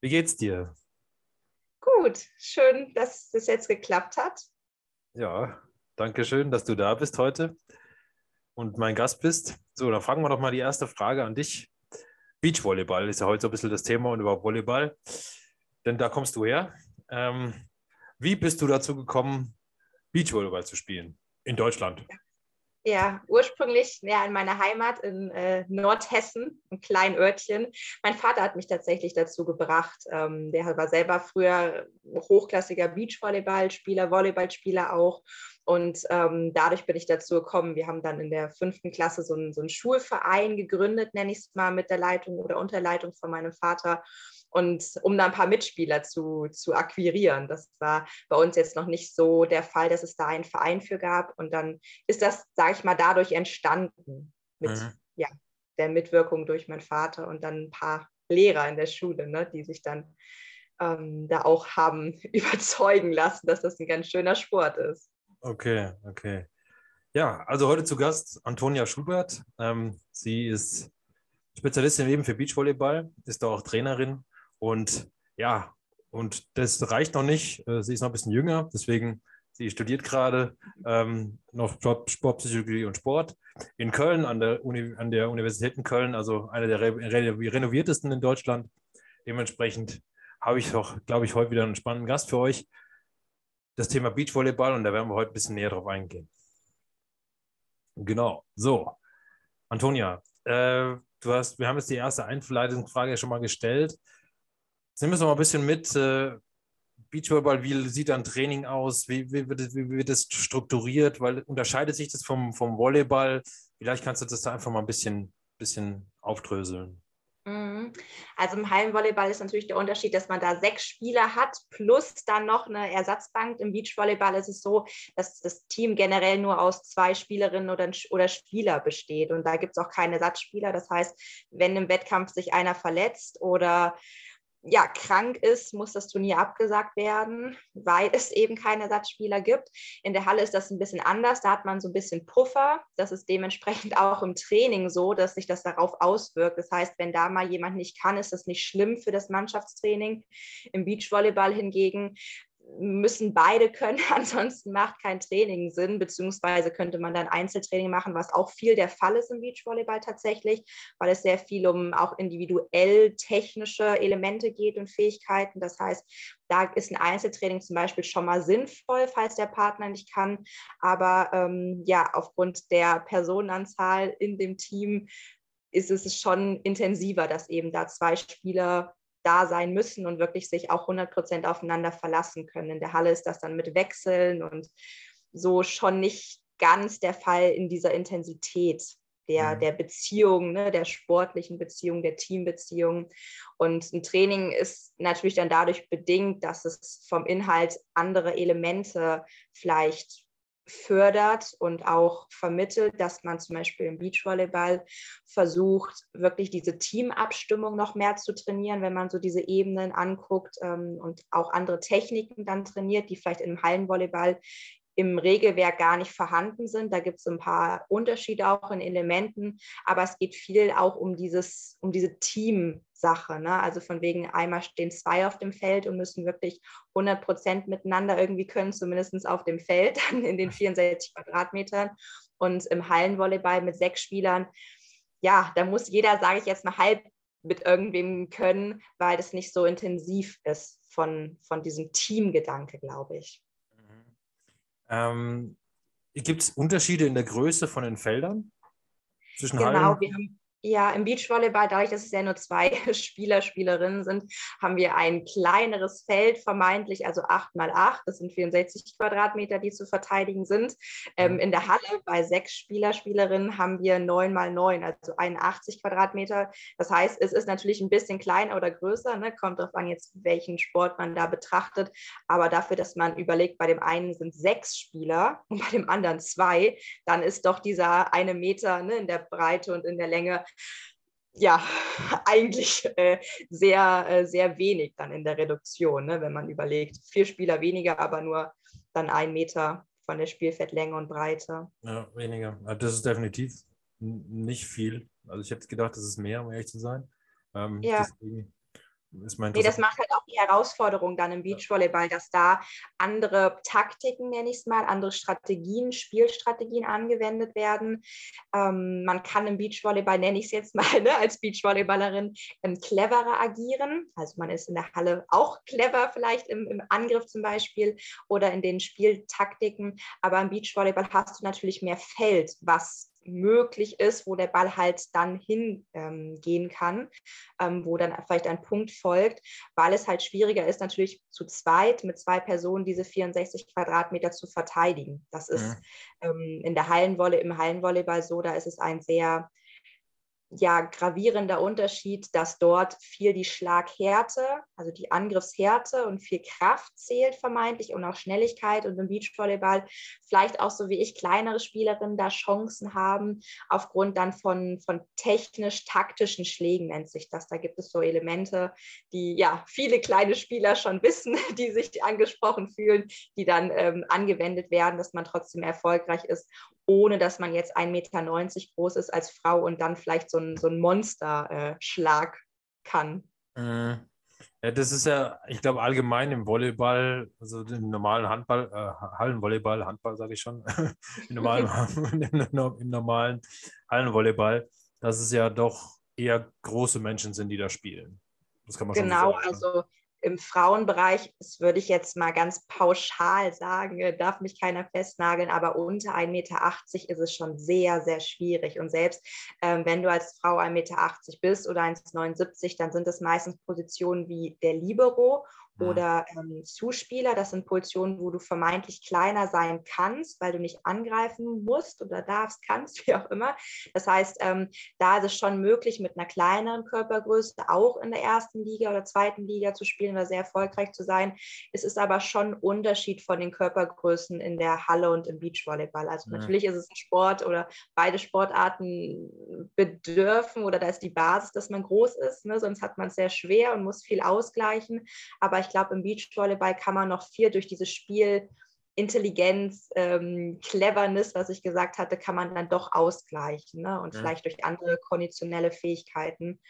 Wie geht's dir? Gut, schön, dass das jetzt geklappt hat. Ja, danke schön, dass du da bist heute und mein Gast bist. So, dann fragen wir doch mal die erste Frage an dich. Beachvolleyball ist ja heute so ein bisschen das Thema und überhaupt Volleyball, denn da kommst du her. Ähm, wie bist du dazu gekommen, Beachvolleyball zu spielen in Deutschland? Ja. Ja, ursprünglich ja, in meiner Heimat in äh, Nordhessen, ein kleines Örtchen. Mein Vater hat mich tatsächlich dazu gebracht. Ähm, der war selber früher hochklassiger Beachvolleyballspieler, Volleyballspieler auch. Und ähm, dadurch bin ich dazu gekommen. Wir haben dann in der fünften Klasse so einen, so Schulverein gegründet, nenne ich es mal, mit der Leitung oder Unterleitung von meinem Vater und um da ein paar Mitspieler zu, zu akquirieren. Das war bei uns jetzt noch nicht so der Fall, dass es da einen Verein für gab. Und dann ist das, sage ich mal, dadurch entstanden mit mhm. ja, der Mitwirkung durch meinen Vater und dann ein paar Lehrer in der Schule, ne, die sich dann ähm, da auch haben überzeugen lassen, dass das ein ganz schöner Sport ist. Okay, okay. Ja, also heute zu Gast Antonia Schubert. Ähm, sie ist Spezialistin eben für Beachvolleyball, ist da auch Trainerin und ja, und das reicht noch nicht. Äh, sie ist noch ein bisschen jünger, deswegen, sie studiert gerade ähm, noch Sportpsychologie und Sport in Köln, an der, Uni, an der Universität in Köln, also eine der re renoviertesten in Deutschland. Dementsprechend habe ich doch, glaube ich, heute wieder einen spannenden Gast für euch. Das Thema Beachvolleyball und da werden wir heute ein bisschen näher drauf eingehen. Genau, so. Antonia, äh, du hast, wir haben jetzt die erste Einleitungsfrage schon mal gestellt. Nimm uns noch mal ein bisschen mit. Äh, Beachvolleyball, wie sieht dann Training aus? Wie, wie, wird, wie, wird das strukturiert? Weil unterscheidet sich das vom, vom Volleyball? Vielleicht kannst du das da einfach mal ein bisschen, bisschen aufdröseln. Mhm. Also im Hallenvolleyball ist natürlich der Unterschied, dass man da sechs Spieler hat, plus dann noch eine Ersatzbank. Im Beachvolleyball ist es so, dass das Team generell nur aus zwei Spielerinnen oder, oder Spieler besteht. Und da gibt es auch keine Ersatzspieler. Das heißt, wenn im Wettkampf sich einer verletzt oder ja, krank ist, muss das Turnier abgesagt werden, weil es eben keine Ersatzspieler gibt. In der Halle ist das ein bisschen anders. Da hat man so ein bisschen Puffer. Das ist dementsprechend auch im Training so, dass sich das darauf auswirkt. Das heißt, wenn da mal jemand nicht kann, ist das nicht schlimm für das Mannschaftstraining. Im Beachvolleyball hingegen müssen beide können, ansonsten macht kein Training Sinn, beziehungsweise könnte man dann Einzeltraining machen, was auch viel der Fall ist im Beachvolleyball tatsächlich, weil es sehr viel um auch individuell technische Elemente geht und Fähigkeiten. Das heißt, da ist ein Einzeltraining zum Beispiel schon mal sinnvoll, falls der Partner nicht kann. Aber ähm, ja, aufgrund der Personenanzahl in dem Team ist es schon intensiver, dass eben da zwei Spieler da sein müssen und wirklich sich auch 100 Prozent aufeinander verlassen können. In der Halle ist das dann mit Wechseln und so schon nicht ganz der Fall in dieser Intensität der, mhm. der Beziehung, ne, der sportlichen Beziehung, der Teambeziehung. Und ein Training ist natürlich dann dadurch bedingt, dass es vom Inhalt andere Elemente vielleicht fördert und auch vermittelt, dass man zum Beispiel im Beachvolleyball versucht, wirklich diese Teamabstimmung noch mehr zu trainieren, wenn man so diese Ebenen anguckt ähm, und auch andere Techniken dann trainiert, die vielleicht im Hallenvolleyball im Regelwerk gar nicht vorhanden sind. Da gibt es ein paar Unterschiede auch in Elementen, aber es geht viel auch um dieses, um diese Teamsache. Ne? Also von wegen einmal stehen zwei auf dem Feld und müssen wirklich 100 Prozent miteinander irgendwie können, zumindest auf dem Feld, in den 64 Quadratmetern. Und im Hallenvolleyball mit sechs Spielern, ja, da muss jeder, sage ich jetzt mal, halb mit irgendwem können, weil das nicht so intensiv ist von, von diesem Teamgedanke, glaube ich. Ähm, Gibt es Unterschiede in der Größe von den Feldern? Zwischen genau, Hallen? wir haben Ja, im Beachvolleyball, dadurch, dass es ja nur zwei Spieler, Spielerinnen sind, haben wir ein kleineres Feld, vermeintlich, also 8 mal 8, das sind 64 Quadratmeter, die zu verteidigen sind. Ähm, mhm. in der Halle bei sechs Spieler, Spielerinnen haben wir 9 mal 9, also 81 Quadratmeter. Das heißt, es ist natürlich ein bisschen kleiner oder größer, ne? kommt darauf an, jetzt welchen Sport man da betrachtet. Aber dafür, dass man überlegt, bei dem einen sind sechs Spieler und bei dem anderen zwei, dann ist doch dieser eine Meter ne, in der Breite und in der Länge ja, eigentlich äh, sehr, äh, sehr wenig dann in der Reduktion, ne, wenn man überlegt. Vier Spieler weniger, aber nur dann ein Meter von der Spielfeldlänge und Breite. Ja, weniger. Das ist definitiv nicht viel. Also ich hätte gedacht, das ist mehr, um ehrlich zu sein. Ähm, ja. Deswegen ist mein nee, das macht halt auch die Herausforderung dann im Beachvolleyball, dass da andere Taktiken, nenne ich es mal, andere Strategien, Spielstrategien angewendet werden. Ähm, man kann im Beachvolleyball, nenne ich es jetzt mal, ne, als Beachvolleyballerin ähm, cleverer agieren. Also man ist in der Halle auch clever vielleicht im, im Angriff zum Beispiel oder in den Spieltaktiken. Aber im Beachvolleyball hast du natürlich mehr Feld, was möglich ist, wo der Ball halt dann hingehen ähm, kann, ähm, wo dann vielleicht ein Punkt folgt, weil es halt schwieriger ist, natürlich zu zweit mit zwei Personen diese 64 Quadratmeter zu verteidigen. Das ist ja. ähm, in der Hallenwolle, im Hallenvolleyball so, da ist es ein sehr ja gravierender Unterschied, dass dort viel die Schlaghärte, also die Angriffshärte und viel Kraft zählt vermeintlich und auch Schnelligkeit und im Beachvolleyball vielleicht auch so wie ich kleinere Spielerinnen da Chancen haben aufgrund dann von, von technisch-taktischen Schlägen nennt sich das. Da gibt es so Elemente, die ja viele kleine Spieler schon wissen, die sich angesprochen fühlen, die dann ähm, angewendet werden, dass man trotzdem erfolgreich ist ohne dass man jetzt 1,90 Meter groß ist als Frau und dann vielleicht so ein, so ein Monsterschlag äh, kann. Mhm. Ja, das ist ja, ich glaube, allgemein im Volleyball, also im normalen Handball, äh, Hallenvolleyball, Handball sage ich schon, im, normalen, im normalen Hallenvolleyball, dass es ja doch eher große Menschen sind, die da spielen. Das kann man genau, schon sagen. Genau, also im Frauenbereich, das würde ich jetzt mal ganz pauschal sagen, darf mich keiner festnageln, aber unter 1,80 Meter ist es schon sehr, sehr schwierig. Und selbst ähm, wenn du als Frau 1,80 Meter bist oder 1,79, dann sind es meistens Positionen wie der Libero oder ähm, Zuspieler. Das sind Positionen, wo du vermeintlich kleiner sein kannst, weil du nicht angreifen musst oder darfst, kannst, wie auch immer. Das heißt, ähm, da ist es schon möglich, mit einer kleineren Körpergröße auch in der ersten Liga oder zweiten Liga zu spielen oder sehr erfolgreich zu sein. Es ist aber schon ein Unterschied von den Körpergrößen in der Halle und im Beachvolleyball. Also ja. natürlich ist es ein Sport oder beide Sportarten bedürfen oder da ist die Basis, dass man groß ist, ne? sonst hat man es sehr schwer und muss viel ausgleichen. Aber ich glaube, im Beachvolleyball kann man noch viel durch dieses Spiel Intelligenz, ähm, Cleverness, was ich gesagt hatte, kann man dann doch ausgleichen ne? und ja. vielleicht durch andere konditionelle Fähigkeiten.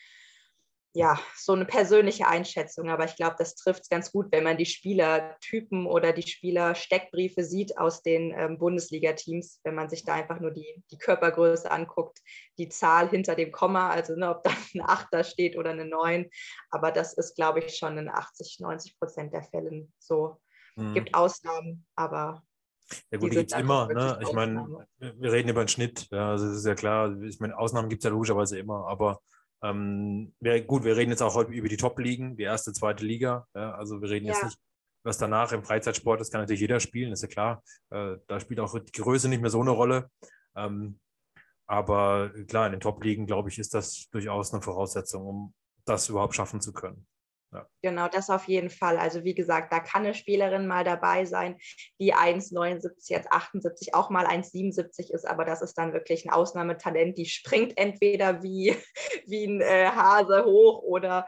Ja, so eine persönliche Einschätzung, aber ich glaube, das trifft es ganz gut, wenn man die Spielertypen oder die Spielersteckbriefe sieht aus den ähm, Bundesliga-Teams, wenn man sich da einfach nur die, die Körpergröße anguct, die Zahl hinter dem Komma, also ne, ob da ein Achter steht oder eine Neun. Aber das ist, glaube ich, schon in 80, 90 Prozent der Fällen so. Mhm. Gibt Ausnahmen, aber ja gut, die, gibt es immer. Ne? Ich meine, wir reden über einen Schnitt. Ja, also das ist ja klar. Ich meine, Ausnahmen gibt es ja logischerweise immer. Aber ähm, wir, gut, wir reden jetzt auch heute über die Top-Ligen, die erste, zweite Liga. Ja? Also wir reden ja. jetzt nicht, was danach im Freizeitsport ist, kann natürlich jeder spielen, ist ja klar. Äh, da spielt auch die Größe nicht mehr so eine Rolle. Ähm, aber klar, in den Top-Ligen, glaube ich, ist das durchaus eine Voraussetzung, um das überhaupt schaffen zu können. Ja. Genau, das auf jeden Fall. Also wie gesagt, da kann eine Spielerin mal dabei sein, die 1,79, jetzt 78, auch mal 1,77 ist, aber das ist dann wirklich ein Ausnahmetalent, die springt entweder wie, wie ein äh, Hase hoch oder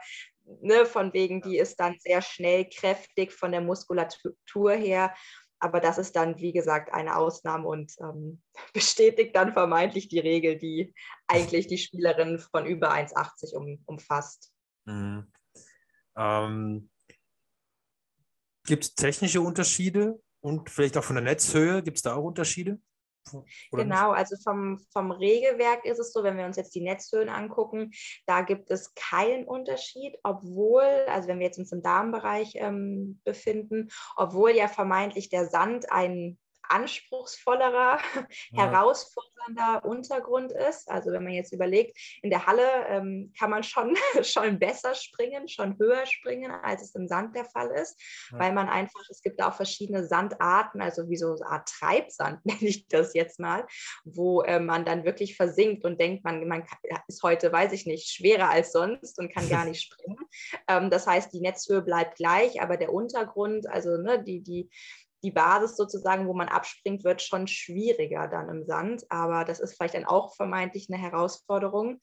ne, von wegen, die ist dann sehr schnell, kräftig von der Muskulatur her aber das ist dann, wie gesagt, eine Ausnahme und ähm, bestätigt dann vermeintlich die Regel, die eigentlich die Spielerin von über 1,80 um, umfasst. Mhm. Ähm, Gibt es technische Unterschiede und vielleicht auch von der Netzhöhe? Gibt es da auch Unterschiede? Oder genau, nicht? also vom, vom Regelwerk ist es so, wenn wir uns jetzt die Netzhöhen angucken, da gibt es keinen Unterschied, obwohl, also wenn wir jetzt uns im Damenbereich ähm, befinden, obwohl ja vermeintlich der Sand ein anspruchsvollerer, ja. herausfordernder Untergrund ist. Also wenn man jetzt überlegt, in der Halle ähm, kann man schon, schon besser springen, schon höher springen, als es im Sand der Fall ist, ja. weil man einfach, es gibt auch verschiedene Sandarten, also wie so eine Art Treibsand, nenne ich das jetzt mal, wo äh, man dann wirklich versinkt und denkt, man, man ist heute, weiß ich nicht, schwerer als sonst und kann gar nicht springen. Ähm, das heißt, die Netzhöhe bleibt gleich, aber der Untergrund, also ne, die, die, die Basis sozusagen, wo man abspringt, wird schon schwieriger dann im Sand. Aber das ist vielleicht dann auch vermeintlich eine Herausforderung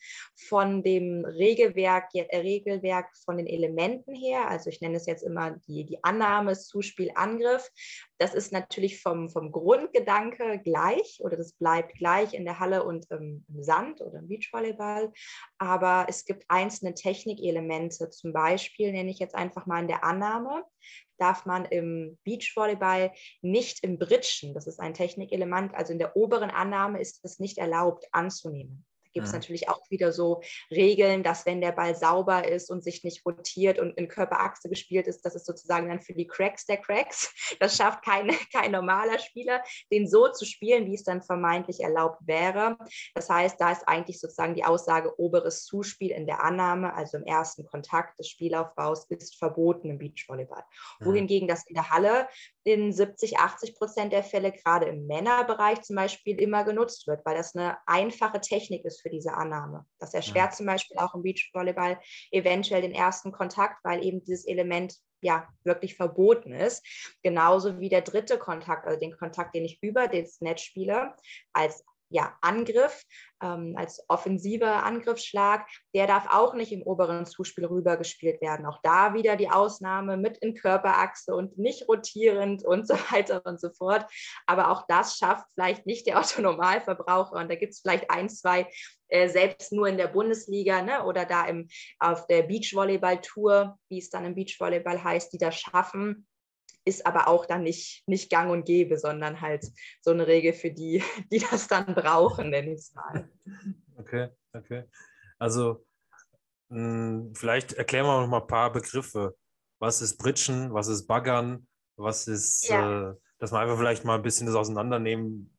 von dem Regelwerk, äh, Regelwerk von den Elementen her. Also ich nenne es jetzt immer die, die Annahme, Zuspiel, Angriff. Das ist natürlich vom, vom Grundgedanke gleich oder das bleibt gleich in der Halle und im, im Sand oder im Beachvolleyball. Aber es gibt einzelne Technikelemente. Zum Beispiel nenne ich jetzt einfach mal in der Annahme darf man im Beachvolleyball nicht im Britschen, das ist ein Technikelement, also in der oberen Annahme ist es nicht erlaubt anzunehmen gibt es ja. natürlich auch wieder so Regeln, dass wenn der Ball sauber ist und sich nicht rotiert und in Körperachse gespielt ist, das ist sozusagen dann für die Cracks der Cracks. Das schafft kein, kein normaler Spieler, den so zu spielen, wie es dann vermeintlich erlaubt wäre. Das heißt, da ist eigentlich sozusagen die Aussage, oberes Zuspiel in der Annahme, also im ersten Kontakt des Spielaufbaus, ist verboten im Beachvolleyball. Ja. Wohingegen das in der Halle in 70, 80 Prozent der Fälle, gerade im Männerbereich zum Beispiel, immer genutzt wird, weil das eine einfache Technik ist für diese Annahme. Das erschwert ja. zum Beispiel auch im Beachvolleyball eventuell den ersten Kontakt, weil eben dieses Element ja wirklich verboten ist. Genauso wie der dritte Kontakt, also den Kontakt, den ich über das Netz spiele, als ja, Angriff, ähm, als offensiver Angriffsschlag, der darf auch nicht im oberen Zuspiel rübergespielt werden. Auch da wieder die Ausnahme mit in Körperachse und nicht rotierend und so weiter und so fort. Aber auch das schafft vielleicht nicht der Autonomalverbraucher. Und da gibt es vielleicht ein, zwei, äh, selbst nur in der Bundesliga ne, oder da im, auf der Beachvolleyball-Tour, wie es dann im Beachvolleyball heißt, die das schaffen ist aber auch dann nicht, nicht gang und gäbe, sondern halt so eine Regel für die, die das dann brauchen, nenne ich es mal. Okay, okay. Also mh, hm, vielleicht erklären wir noch mal ein paar Begriffe. Was ist Britschen, was ist Baggern, was ist, ja. äh, dass wir einfach vielleicht mal ein bisschen das auseinandernehmen.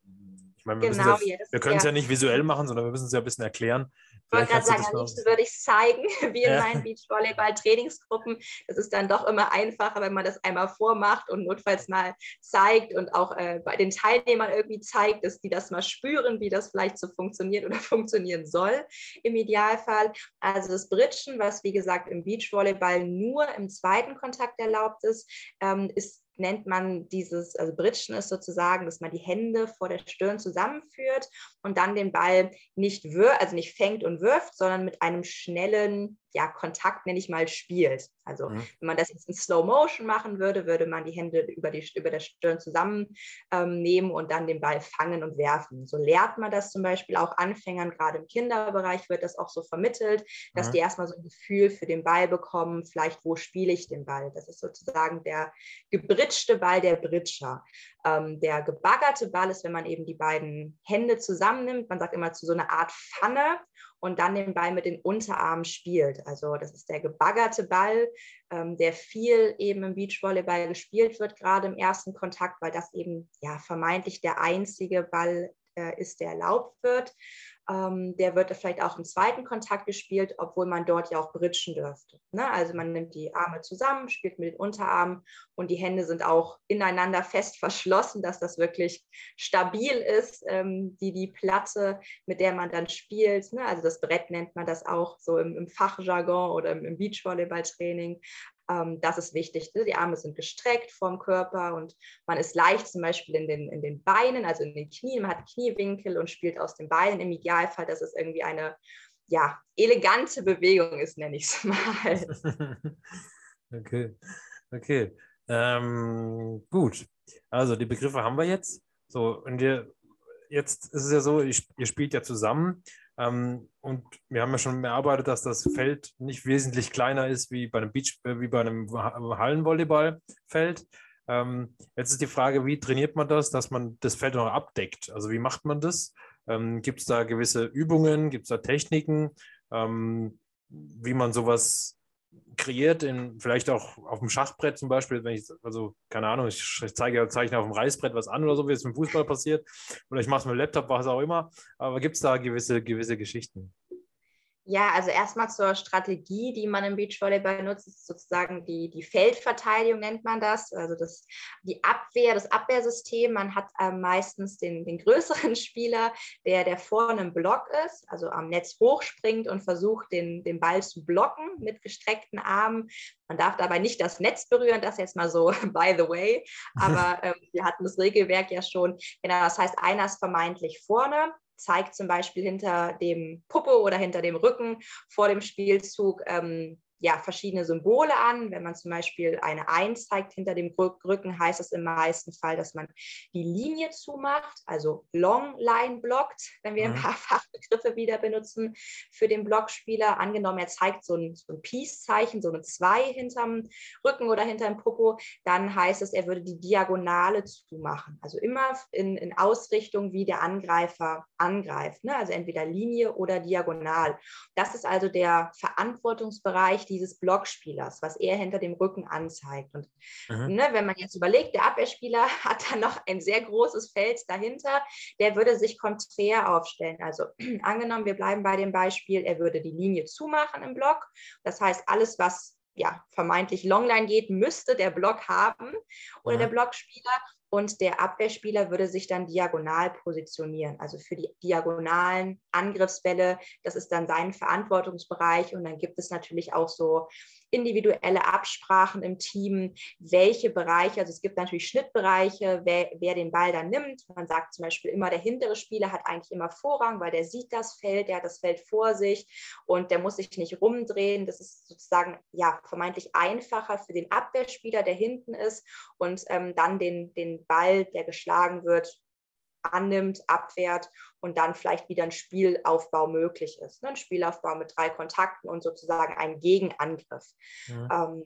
Ich meine, wir, genau, ja, wir können es ja. ja nicht visuell machen, sondern wir müssen es ja ein bisschen erklären. Ich wollte gerade sagen, am liebsten würde ich es zeigen, wie in ja. meinen Beachvolleyball-Trainingsgruppen. Das ist dann doch immer einfacher, wenn man das einmal vormacht und notfalls mal zeigt und auch äh, bei den Teilnehmern irgendwie zeigt, dass die das mal spüren, wie das vielleicht so funktioniert oder funktionieren soll im Idealfall. Also das Britschen, was wie gesagt im Beachvolleyball nur im zweiten Kontakt erlaubt ist, ähm, ist nennt man dieses, also Britschen ist sozusagen, dass man die Hände vor der Stirn zusammenführt und dann den Ball nicht wirft, also nicht fängt und wirft, sondern mit einem schnellen ja, Kontakt, nenne ich mal, spielt. Also mhm. wenn man das jetzt in Slow Motion machen würde, würde man die Hände über, die, über der Stirn zusammennehmen ähm, und dann den Ball fangen und werfen. So lehrt man das zum Beispiel auch Anfängern, gerade im Kinderbereich wird das auch so vermittelt, dass mhm. die erstmal so ein Gefühl für den Ball bekommen, vielleicht wo spiele ich den Ball. Das ist sozusagen der gebritschte Ball der Britscher. Ähm, der gebaggerte Ball ist, wenn man eben die beiden Hände zusammennimmt, man sagt immer zu so einer Art Pfanne und dann den Ball mit den Unterarmen spielt. Also das ist der gebaggerte Ball, ähm, der viel eben im Beachvolleyball gespielt wird, gerade im ersten Kontakt, weil das eben ja vermeintlich der einzige Ball äh, ist, der erlaubt wird. Ähm, der wird vielleicht auch im zweiten Kontakt gespielt, obwohl man dort ja auch britschen dürfte. Ne? Also man nimmt die Arme zusammen, spielt mit den Unterarmen und die Hände sind auch ineinander fest verschlossen, dass das wirklich stabil ist, ähm, die, die Platte, mit der man dann spielt. Ne? Also das Brett nennt man das auch so im, im Fachjargon oder im, im Beachvolleyballtraining. Ähm, das ist wichtig. Ne? Die Arme sind gestreckt vom Körper und man ist leicht zum Beispiel in den, in den Beinen, also in den Knien. Man hat Kniewinkel und spielt aus den Beinen. Im Idealfall, dass es irgendwie eine ja, elegante Bewegung ist, nenne ich es mal. okay, okay. Ähm, gut. Also die Begriffe haben wir jetzt. So, und ihr, jetzt ist es ja so, ihr spielt ja zusammen. Ähm, und wir haben ja schon erarbeitet, dass das Feld nicht wesentlich kleiner ist wie bei einem Beach, äh, wie bei einem Hallenvolleyballfeld. Ähm, jetzt ist die Frage, wie trainiert man das, dass man das Feld noch abdeckt? Also wie macht man das? Ähm, Gibt es da gewisse Übungen? Gibt es da Techniken, ähm, wie man sowas kreiert, in, vielleicht auch auf dem Schachbrett zum Beispiel, wenn ich, also keine Ahnung, ich zeige zeichne auf dem Reißbrett was an oder so, wie es im Fußball passiert, oder ich mache es mit dem Laptop, was auch immer. Aber gibt es da gewisse, gewisse Geschichten? Ja, also erstmal zur Strategie, die man im Beachvolleyball nutzt, ist sozusagen die, die Feldverteidigung, nennt man das. Also das, die Abwehr, das Abwehrsystem. Man hat äh, meistens den, den größeren Spieler, der, der vorne im Block ist, also am Netz hochspringt und versucht, den, den Ball zu blocken mit gestreckten Armen. Man darf dabei nicht das Netz berühren, das jetzt mal so by the way. Aber äh, wir hatten das Regelwerk ja schon. Genau, das heißt, einer ist vermeintlich vorne, zeigt zum Beispiel hinter dem Puppe oder hinter dem Rücken vor dem Spielzug ähm, ja, verschiedene Symbole an. Wenn man zum Beispiel eine 1 zeigt hinter dem Rücken, heißt das im meisten Fall, dass man die Linie zumacht, also Long Line blockt, wenn wir ein mhm. paar Fachbegriffe wieder benutzen für den Blockspieler. Angenommen, er zeigt so ein, so ein Peace-Zeichen, so eine 2 hinterm Rücken oder hinterm Popo, dann heißt es, er würde die Diagonale zumachen. Also immer in, in Ausrichtung, wie der Angreifer angreift. Ne? Also entweder Linie oder diagonal. Das ist also der Verantwortungsbereich, dieses Blockspielers, was er hinter dem Rücken anzeigt. Und mhm. ne, wenn man jetzt überlegt, der Abwehrspieler hat dann noch ein sehr großes Feld dahinter, der würde sich konträr aufstellen. Also angenommen, wir bleiben bei dem Beispiel, er würde die Linie zumachen im Block. Das heißt, alles, was ja, vermeintlich Longline geht, müsste der Block haben oder ja. der Blockspieler und der Abwehrspieler würde sich dann diagonal positionieren, also für die diagonalen Angriffsbälle. Das ist dann sein Verantwortungsbereich und dann gibt es natürlich auch so individuelle Absprachen im Team, welche Bereiche, also es gibt natürlich Schnittbereiche, wer, wer, den Ball dann nimmt. Man sagt zum Beispiel immer, der hintere Spieler hat eigentlich immer Vorrang, weil der sieht das Feld, der hat das Feld vor sich und der muss sich nicht rumdrehen. Das ist sozusagen ja vermeintlich einfacher für den Abwehrspieler, der hinten ist und ähm, dann den, den Ball, der geschlagen wird, annimmt, abwehrt und dann vielleicht wieder ein Spielaufbau möglich ist. Ne? Ein Spielaufbau mit drei Kontakten und sozusagen ein Gegenangriff. Ja. Ähm,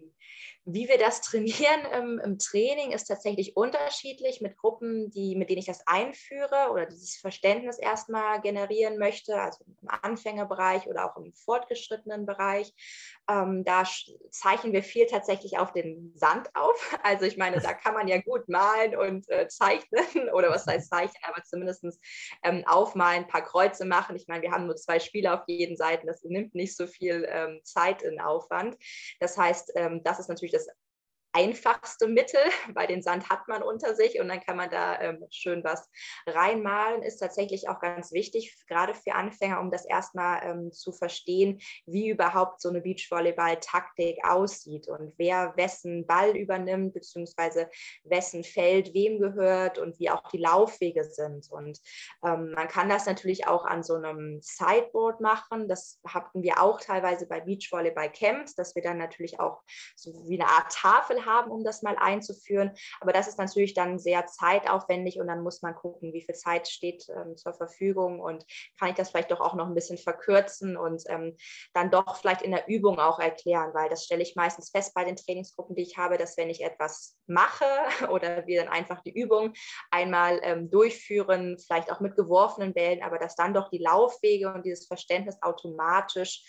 wie wir das trainieren im, im, Training ist tatsächlich unterschiedlich mit Gruppen, die, mit denen ich das einführe oder dieses Verständnis erstmal generieren möchte, also im Anfängerbereich oder auch im fortgeschrittenen Bereich. Ähm, da zeichnen wir viel tatsächlich auf den Sand auf. Also ich meine, da kann man ja gut malen und äh, zeichnen oder was heißt zeichnen, aber zumindest ähm, aufmalen, ein paar Kreuze machen. Ich meine, wir haben nur zwei Spieler auf jeden Seiten, das nimmt nicht so viel ähm, Zeit in Aufwand. Das heißt, ähm, das ist natürlich das einfachste Mittel, weil den Sand hat man unter sich und dann kann man da ähm, schön was reinmalen. Ist tatsächlich auch ganz wichtig, gerade für Anfänger, um das erstmal ähm, zu verstehen, wie überhaupt so eine Beachvolleyball-Taktik aussieht und wer wessen Ball übernimmt, beziehungsweise wessen Feld wem gehört und wie auch die Laufwege sind. Und ähm, man kann das natürlich auch an so einem Sideboard machen. Das hatten wir auch teilweise bei Beachvolleyball-Camps, dass wir dann natürlich auch so wie eine Art Tafel haben, um das mal einzuführen. Aber das ist natürlich dann sehr zeitaufwendig und dann muss man gucken, wie viel Zeit steht ähm, zur Verfügung und kann ich das vielleicht doch auch noch ein bisschen verkürzen und ähm, dann doch vielleicht in der Übung auch erklären, weil das stelle ich meistens fest bei den Trainingsgruppen, die ich habe, dass wenn ich etwas mache oder wir dann einfach die Übung einmal ähm, durchführen, vielleicht auch mit geworfenen Bällen, aber dass dann doch die Laufwege und dieses Verständnis automatisch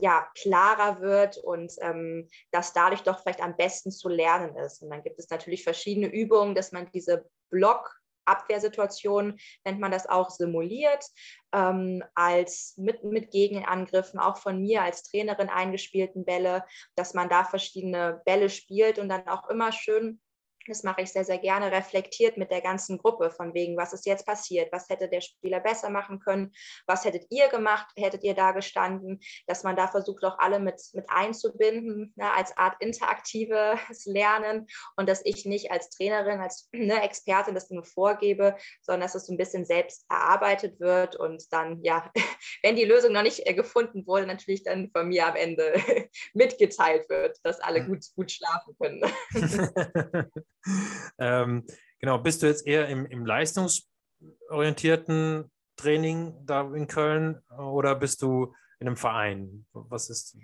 ja, klarer wird und ähm, das dadurch doch vielleicht am besten zu lernen ist. Und dann gibt es natürlich verschiedene Übungen, dass man diese Block Abwehrsituation nennt man das auch simuliert, ähm, als mit, mit Gegenangriffen, auch von mir als Trainerin eingespielten Bälle, dass man da verschiedene Bälle spielt und dann auch immer schön das mache ich sehr, sehr gerne, reflektiert mit der ganzen Gruppe, von wegen, was ist jetzt passiert, was hätte der Spieler besser machen können, was hättet ihr gemacht, hättet ihr da gestanden, dass man da versucht, auch alle mit, mit einzubinden, ne, als Art interaktives Lernen. Und dass ich nicht als Trainerin, als ne, Expertin das nur vorgebe, sondern dass es so ein bisschen selbst erarbeitet wird und dann, ja, wenn die Lösung noch nicht äh, gefunden wurde, natürlich dann von mir am Ende mitgeteilt wird, dass alle gut, gut schlafen können. ähm, genau, bist du jetzt eher im, im leistungsorientierten Training da in Köln oder bist du in einem Verein? Was ist.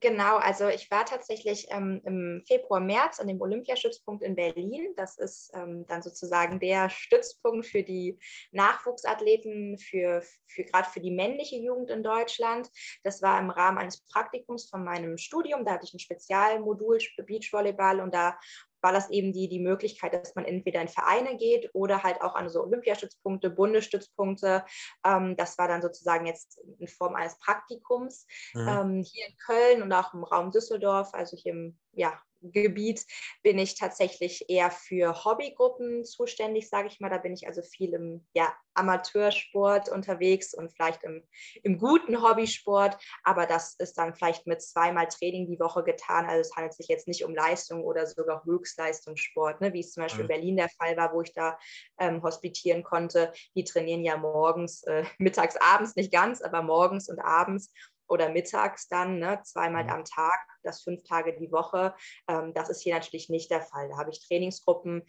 Genau, also ich war tatsächlich ähm, im Februar, März an dem Olympiastützpunkt in Berlin. Das ist ähm, dann sozusagen der Stützpunkt für die Nachwuchsathleten, für, für gerade für die männliche Jugend in Deutschland. Das war im Rahmen eines Praktikums von meinem Studium. Da hatte ich ein Spezialmodul Beachvolleyball und da war das eben die, die Möglichkeit, dass man entweder in Vereine geht oder halt auch an so Olympiastützpunkte, Bundesstützpunkte. Ähm, das war dann sozusagen jetzt in Form eines Praktikums mhm. ähm, hier in Köln und auch im Raum Düsseldorf, also hier im ja, Gebiet bin ich tatsächlich eher für Hobbygruppen zuständig, sage ich mal. Da bin ich also viel im ja, Amateursport unterwegs und vielleicht im, im guten Hobbysport. Aber das ist dann vielleicht mit zweimal Training die Woche getan. Also es handelt sich jetzt nicht um Leistung oder sogar Höchstleistungssport, ne? wie es zum Beispiel in Berlin der Fall war, wo ich da ähm, hospitieren konnte. Die trainieren ja morgens, äh, mittags, abends, nicht ganz, aber morgens und abends oder mittags dann, ne, zweimal mhm. am Tag, das fünf Tage die Woche. Ähm, das ist hier natürlich nicht der Fall. Da habe ich Trainingsgruppen,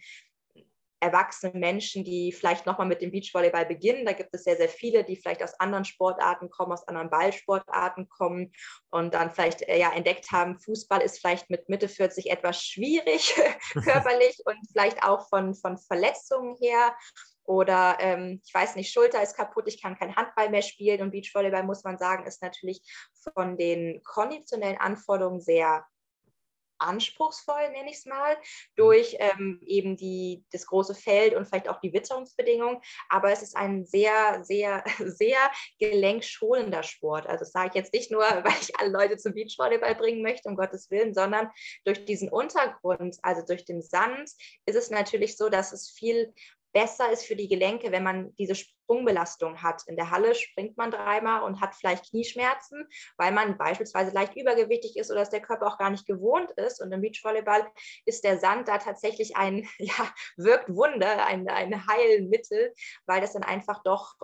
erwachsene Menschen, die vielleicht nochmal mit dem Beachvolleyball beginnen. Da gibt es sehr, sehr viele, die vielleicht aus anderen Sportarten kommen, aus anderen Ballsportarten kommen und dann vielleicht äh, ja entdeckt haben, Fußball ist vielleicht mit Mitte 40 etwas schwierig körperlich und vielleicht auch von, von Verletzungen her oder ähm, ich weiß nicht, Schulter ist kaputt, ich kann kein Handball mehr spielen. Und Beachvolleyball, muss man sagen, ist natürlich von den konditionellen Anforderungen sehr anspruchsvoll, nenne ich es mal, durch ähm, eben die, das große Feld und vielleicht auch die Witterungsbedingungen. Aber es ist ein sehr, sehr, sehr gelenkschonender Sport. Also das sage ich jetzt nicht nur, weil ich alle Leute zum Beachvolleyball bringen möchte, um Gottes Willen, sondern durch diesen Untergrund, also durch den Sand, ist es natürlich so, dass es viel besser ist für die Gelenke, wenn man diese Sprungbelastung hat. In der Halle springt man dreimal und hat vielleicht Knieschmerzen, weil man beispielsweise leicht übergewichtig ist oder dass der Körper auch gar nicht gewohnt ist. Und im Beachvolleyball ist der Sand da tatsächlich ein, ja, wirkt Wunder, ein, ein Heilmittel, weil das dann einfach doch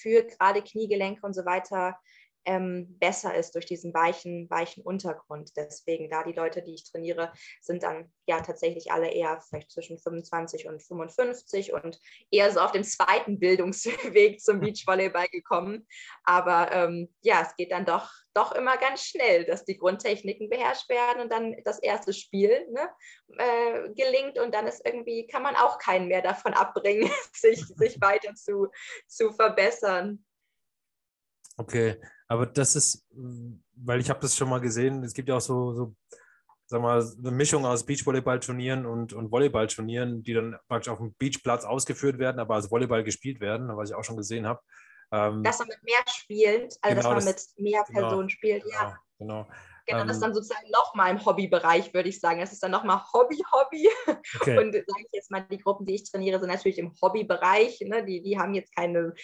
für gerade Kniegelenke und so weiter ähm, besser ist durch diesen weichen, weichen Untergrund. Deswegen da die Leute, die ich trainiere, sind dann ja tatsächlich alle eher vielleicht zwischen 25 und 55 und eher so auf dem zweiten Bildungsweg zum Beachvolleyball gekommen. Aber ähm, ja, es geht dann doch, doch immer ganz schnell, dass die Grundtechniken beherrscht werden und dann das erste Spiel ne, äh, gelingt und dann ist irgendwie, kann man auch keinen mehr davon abbringen, sich, sich weiter zu, zu verbessern. Okay, aber das ist, weil ich habe das schon mal gesehen, es gibt ja auch so, so sag mal, eine Mischung aus Beachvolleyball-Turnieren und, und Volleyball-Turnieren, die dann praktisch auf dem Beachplatz ausgeführt werden, aber als Volleyball gespielt werden, was ich auch schon gesehen habe. Ähm, dass man mit mehr spielt, also genau, dass man das, mit mehr genau, Personen spielt, ja. Genau. genau. Genau, das ist ähm, dann sozusagen nochmal im Hobbybereich, würde ich sagen. Es ist dann nochmal Hobby-Hobby. Okay. Und sage ich jetzt mal, die Gruppen, die ich trainiere, sind natürlich im Hobbybereich. Ne? Die, die haben jetzt keine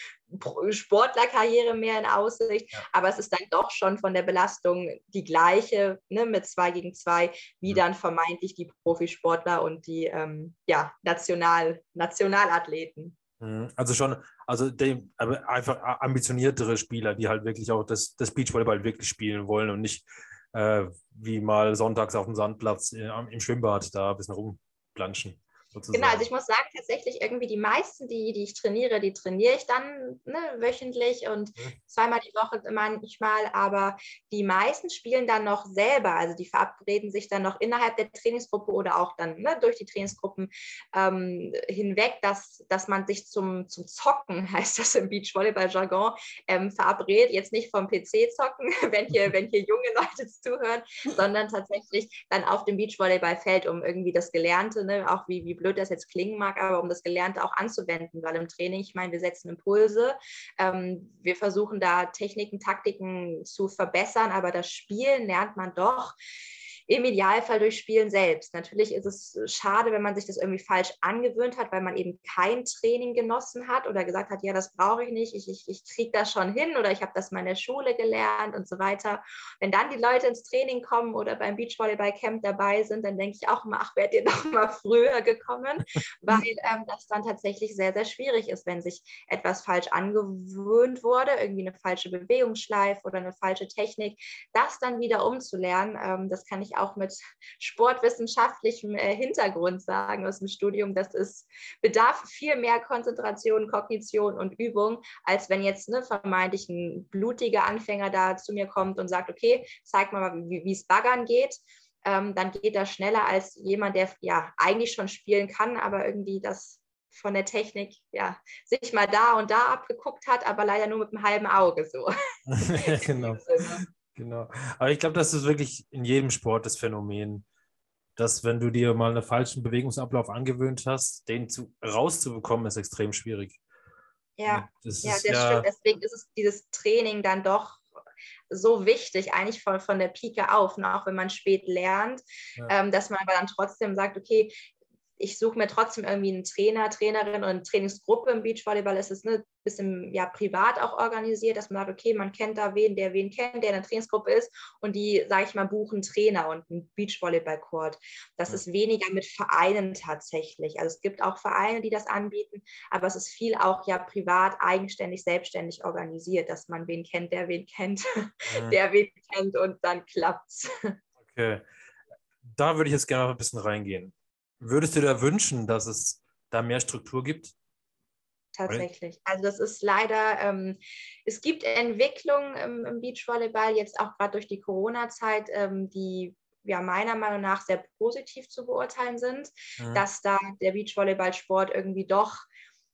Sportlerkarriere mehr in Aussicht, ja. aber es ist dann doch schon von der Belastung die gleiche, ne? mit zwei gegen zwei, wie mhm. dann vermeintlich die Profisportler und die ähm, ja, National, Nationalathleten. Mhm. Also schon, also die, einfach ambitioniertere Spieler, die halt wirklich auch das, das Beachvolleyball wirklich spielen wollen und nicht wie mal sonntags auf dem Sandplatz äh, im Schwimmbad da ein bisschen rumplanschen. Sozusagen. Genau, also ich muss sagen, tatsächlich irgendwie die meisten, die, die ich trainiere, die trainiere ich dann ne, wöchentlich und mhm. zweimal die Woche manchmal, aber die meisten spielen dann noch selber. Also die verabreden sich dann noch innerhalb der Trainingsgruppe oder auch dann ne, durch die Trainingsgruppen ähm, hinweg, dass, dass man sich zum, zum Zocken, heißt das im Beachvolleyball-Jargon, ähm, verabredet. Jetzt nicht vom PC zocken, wenn hier, wenn hier junge Leute zuhören, sondern tatsächlich dann auf dem Beachvolleyballfeld, um irgendwie das Gelernte, ne, auch wie, wie blöd das jetzt klingen mag, aber um das Gelernte auch anzuwenden, weil im Training, ich meine, wir setzen Impulse, ähm, wir versuchen da Techniken, Taktiken zu verbessern, aber das Spielen lernt man doch im Idealfall durch Spielen selbst. Natürlich ist es schade, wenn man sich das irgendwie falsch angewöhnt hat, weil man eben kein Training genossen hat oder gesagt hat, ja, das brauche ich nicht, ich, ich, ich kriege das schon hin oder ich habe das mal in der Schule gelernt und so weiter. Wenn dann die Leute ins Training kommen oder beim Beachvolleyball-Camp dabei sind, dann denke ich auch immer, ach, wärt ihr doch mal früher gekommen, weil ähm, das dann tatsächlich sehr, sehr schwierig ist, wenn sich etwas falsch angewöhnt wurde, irgendwie eine falsche Bewegungsschleife oder eine falsche Technik, das dann wieder umzulernen, ähm, das kann ich auch mit sportwissenschaftlichem äh, Hintergrund sagen aus dem Studium, dass es bedarf viel mehr Konzentration, Kognition und Übung, als wenn jetzt ne, vermeintlich ein blutiger Anfänger da zu mir kommt und sagt, okay, zeig mal, wie es baggern geht. Ähm, dann geht das schneller als jemand, der ja eigentlich schon spielen kann, aber irgendwie das von der Technik ja sich mal da und da abgeguckt hat, aber leider nur mit einem halben Auge so. genau. Genau. Aber ich glaube, das ist wirklich in jedem Sport das Phänomen, dass wenn du dir mal einen falschen Bewegungsablauf angewöhnt hast, den zu, rauszubekommen, ist extrem schwierig. Ja, das, ja, das ja, stimmt. Deswegen ist es dieses Training dann doch so wichtig, eigentlich von, von der Pike auf, ne? auch wenn man spät lernt, ja. ähm, dass man aber dann trotzdem sagt, okay, ich suche mir trotzdem irgendwie einen Trainer, Trainerin und eine Trainingsgruppe im Beachvolleyball ist es ein ne, bisschen ja, privat auch organisiert, dass man sagt, okay, man kennt da wen, der wen kennt, der in der Trainingsgruppe ist und die, sage ich mal, buchen Trainer und einen Beachvolleyball-Court. Das ja. ist weniger mit Vereinen tatsächlich. Also es gibt auch Vereine, die das anbieten, aber es ist viel auch ja privat, eigenständig, selbstständig organisiert, dass man wen kennt, der wen kennt, ja. der wen kennt und dann klappt's. Okay. Da würde ich jetzt gerne noch ein bisschen reingehen. Würdest du dir wünschen, dass es da mehr Struktur gibt? Tatsächlich. Also das ist leider, ähm, es gibt Entwicklungen im, im Beachvolleyball, jetzt auch gerade durch die Corona-Zeit, ähm, die ja meiner Meinung nach sehr positiv zu beurteilen sind, mhm. dass da der Beachvolleyballsport irgendwie doch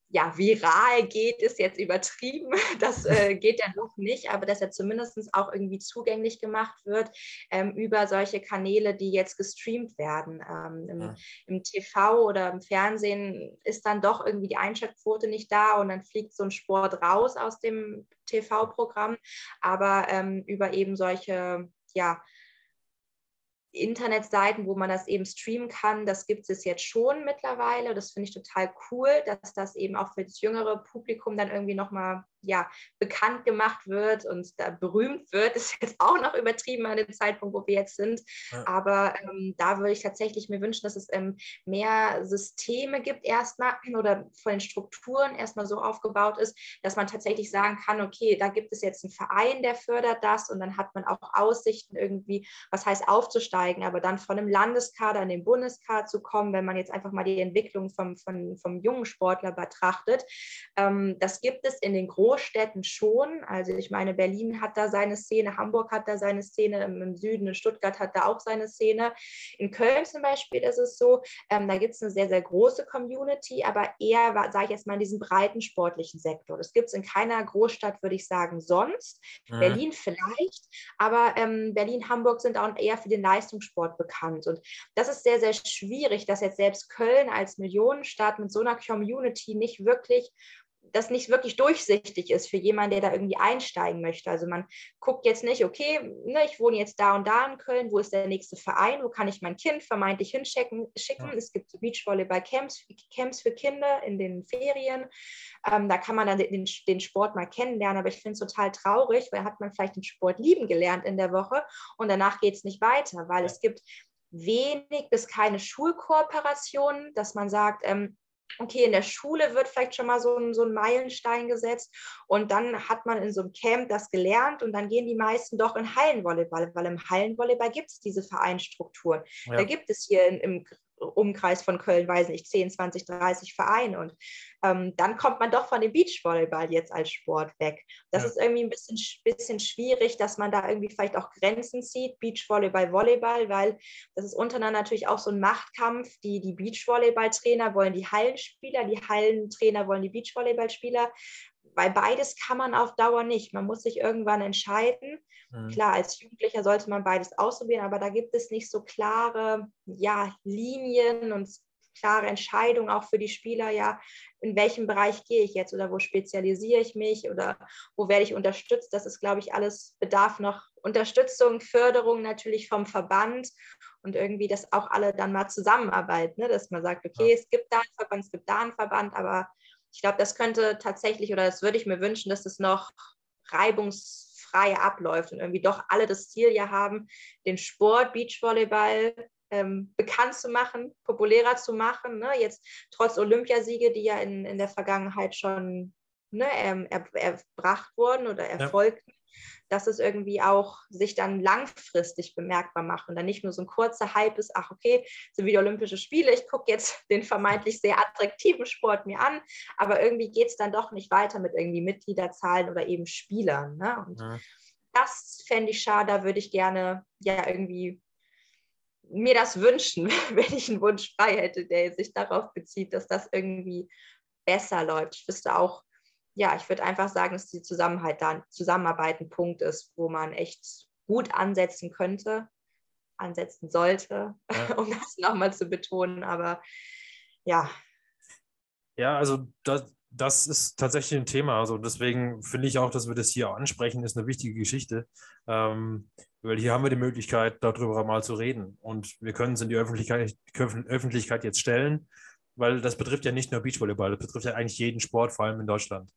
ja, viral geht, ist jetzt übertrieben. Das äh, geht ja noch nicht, aber dass er zumindest auch irgendwie zugänglich gemacht wird ähm, über solche Kanäle, die jetzt gestreamt werden. Ähm, im, ja. im, TV oder im Fernsehen ist dann doch irgendwie die Einschaltquote nicht da und dann fliegt so ein Sport raus aus dem TV-Programm. Aber ähm, über eben solche, ja, Internetseiten, wo man das eben streamen kann, das gibt es jetzt schon mittlerweile. Das finde ich total cool, dass das eben auch für das jüngere Publikum dann irgendwie nochmal ja, bekannt gemacht wird und da berühmt wird, ist jetzt auch noch übertrieben an dem Zeitpunkt, wo wir jetzt sind. Ja. Aber ähm, da würde ich tatsächlich mir wünschen, dass es ähm, mehr Systeme gibt erstmal oder von den Strukturen erstmal so aufgebaut ist, dass man tatsächlich sagen kann, okay, da gibt es jetzt einen Verein, der fördert das und dann hat man auch Aussichten irgendwie, was heißt aufzusteigen, aber dann von einem Landeskader in den Bundeskader zu kommen, wenn man jetzt einfach mal die Entwicklung vom, vom, vom jungen Sportler betrachtet. Ähm, das gibt es in den großen Großstädten schon. Also ich meine, Berlin hat da seine Szene, Hamburg hat da seine Szene, im, Süden in Stuttgart hat da auch seine Szene. In Köln zum Beispiel ist es so, ähm, da gibt es eine sehr, sehr große Community, aber eher, sage ich jetzt mal, in diesem breiten sportlichen Sektor. Das gibt es in keiner Großstadt, würde ich sagen, sonst. Mhm. Berlin vielleicht, aber ähm, Berlin, Hamburg sind auch eher für den Leistungssport bekannt. Und das ist sehr, sehr schwierig, dass jetzt selbst Köln als Millionenstadt mit so einer Community nicht wirklich das nicht wirklich durchsichtig ist für jemanden, der da irgendwie einsteigen möchte. Also man guckt jetzt nicht, okay, ne, ich wohne jetzt da und da in Köln, wo ist der nächste Verein, wo kann ich mein Kind vermeintlich hinschicken? Schicken. Ja. Es gibt so Beachvolleyball-Camps Camps für Kinder in den Ferien. Ähm, da kann man dann den, den Sport mal kennenlernen, aber ich finde es total traurig, weil hat man vielleicht den Sport lieben gelernt in der Woche und danach geht es nicht weiter, weil ja. es gibt wenig bis keine Schulkooperationen, dass man sagt, ähm, okay, in der Schule wird vielleicht schon mal so ein, so ein Meilenstein gesetzt und dann hat man in so einem Camp das gelernt und dann gehen die meisten doch in Hallenvolleyball, weil im Hallenvolleyball gibt es diese Vereinsstrukturen. Ja. Da gibt es hier in, im Umkreis von Köln, weiß nicht, 10, 20, 30 Vereine. Und ähm, dann kommt man doch von dem Beachvolleyball jetzt als Sport weg. Das ja. ist irgendwie ein bisschen, bisschen schwierig, dass man da irgendwie vielleicht auch Grenzen zieht, Beachvolleyball, Volleyball, weil das ist untereinander natürlich auch so ein Machtkampf. Die, die Beachvolleyball-Trainer wollen die Hallenspieler, die Hallentrainer wollen die Beachvolleyballspieler weil beides kann man auf Dauer nicht. Man muss sich irgendwann entscheiden. Mhm. Klar, als Jugendlicher sollte man beides ausprobieren, aber da gibt es nicht so klare ja, Linien und klare Entscheidungen auch für die Spieler, ja, in welchem Bereich gehe ich jetzt oder wo spezialisiere ich mich oder wo werde ich unterstützt. Das ist, glaube ich, alles bedarf noch Unterstützung, Förderung natürlich vom Verband und irgendwie, dass auch alle dann mal zusammenarbeiten, ne? dass man sagt, okay, ja. es gibt da einen Verband, es gibt da einen Verband, aber ich glaube, das könnte tatsächlich oder das würde ich mir wünschen, dass es noch reibungsfrei abläuft und irgendwie doch alle das Ziel ja haben, den Sport Beachvolleyball ähm, bekannt zu machen, populärer zu machen. Ne? Jetzt trotz Olympiasiege, die ja in, in der Vergangenheit schon ne, ähm, er, erbracht wurden oder erfolgten. Dass es irgendwie auch sich dann langfristig bemerkbar macht und dann nicht nur so ein kurzer Hype ist, ach okay, sind wieder Olympische Spiele, ich gucke jetzt den vermeintlich sehr attraktiven Sport mir an, aber irgendwie geht es dann doch nicht weiter mit irgendwie Mitgliederzahlen oder eben Spielern. Ne? Und ja. das fände ich schade, da würde ich gerne ja irgendwie mir das wünschen, wenn ich einen Wunsch frei hätte, der sich darauf bezieht, dass das irgendwie besser läuft. Ich wüsste auch, ja, ich würde einfach sagen, dass die Zusammenhalt da, Zusammenarbeit ein Punkt ist, wo man echt gut ansetzen könnte, ansetzen sollte, ja. um das nochmal zu betonen. Aber ja. Ja, also das, das ist tatsächlich ein Thema. Also deswegen finde ich auch, dass wir das hier ansprechen, ist eine wichtige Geschichte. Ähm, weil hier haben wir die Möglichkeit, darüber mal zu reden. Und wir können es in die Öffentlichkeit, Öffentlichkeit jetzt stellen, weil das betrifft ja nicht nur Beachvolleyball, das betrifft ja eigentlich jeden Sport, vor allem in Deutschland.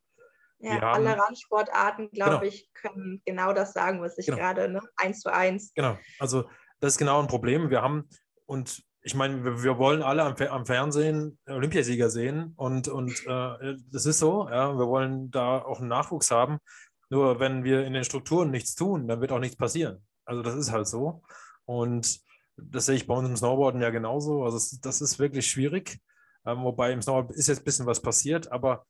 Ja, haben, alle Randsportarten, glaube genau. ich, können genau das sagen, was ich genau. gerade, ne? eins zu eins. Genau, also das ist genau ein Problem. Wir haben, und ich meine, wir, wir, wollen alle am, am, Fernsehen Olympiasieger sehen und, und äh, das ist so, ja, wir wollen da auch einen Nachwuchs haben. Nur wenn wir in den Strukturen nichts tun, dann wird auch nichts passieren. Also das ist halt so. Und das sehe ich bei uns im Snowboarden ja genauso. Also das, das ist wirklich schwierig. Ähm, wobei im Snowboard ist jetzt ein bisschen was passiert, aber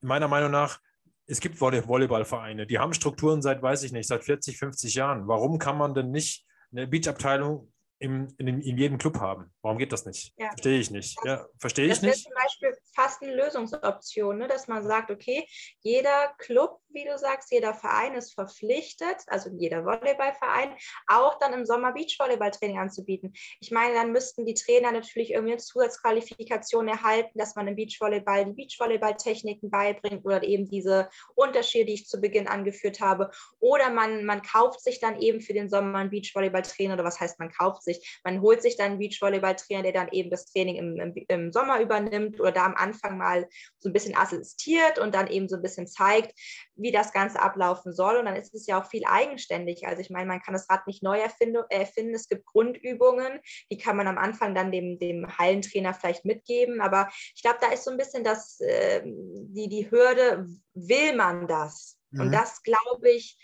meiner Meinung nach es gibt Volleyballvereine, die haben Strukturen seit, weiß ich nicht, seit 40, 50 Jahren. Warum kann man denn nicht eine Beachabteilung im, in, in, jedem Club haben. Warum geht das nicht? Ja. Verstehe ich nicht. Ja, verstehe ich das nicht. Zum Beispiel fast eine Lösungsoption, ne? dass man sagt, okay, jeder Club, wie du sagst, jeder Verein ist verpflichtet, also jeder Volleyballverein, auch dann im Sommer Beachvolleyballtraining anzubieten. Ich meine, dann müssten die Trainer natürlich irgendwie eine Zusatzqualifikation erhalten, dass man im Beachvolleyball die Beachvolleyballtechniken beibringt oder eben diese Unterschiede, die ich zu Beginn angeführt habe. Oder man, man kauft sich dann eben für den Sommer einen Beachvolleyballtrainer oder was heißt man kauft sich. Man holt sich dann einen Beachvolleyball-Trainer, der dann eben das Training im, im, im, Sommer übernimmt oder da am Anfang mal so ein bisschen assistiert und dann eben so ein bisschen zeigt, wie das Ganze ablaufen soll. Und dann ist es ja auch viel eigenständig. Also ich meine, man kann das Rad nicht neu erfinden. erfinden. Es gibt Grundübungen, die kann man am Anfang dann dem, dem Hallentrainer vielleicht mitgeben. Aber ich glaube, da ist so ein bisschen das, äh, die, die Hürde, will man das? Mhm. Und das, glaube ich,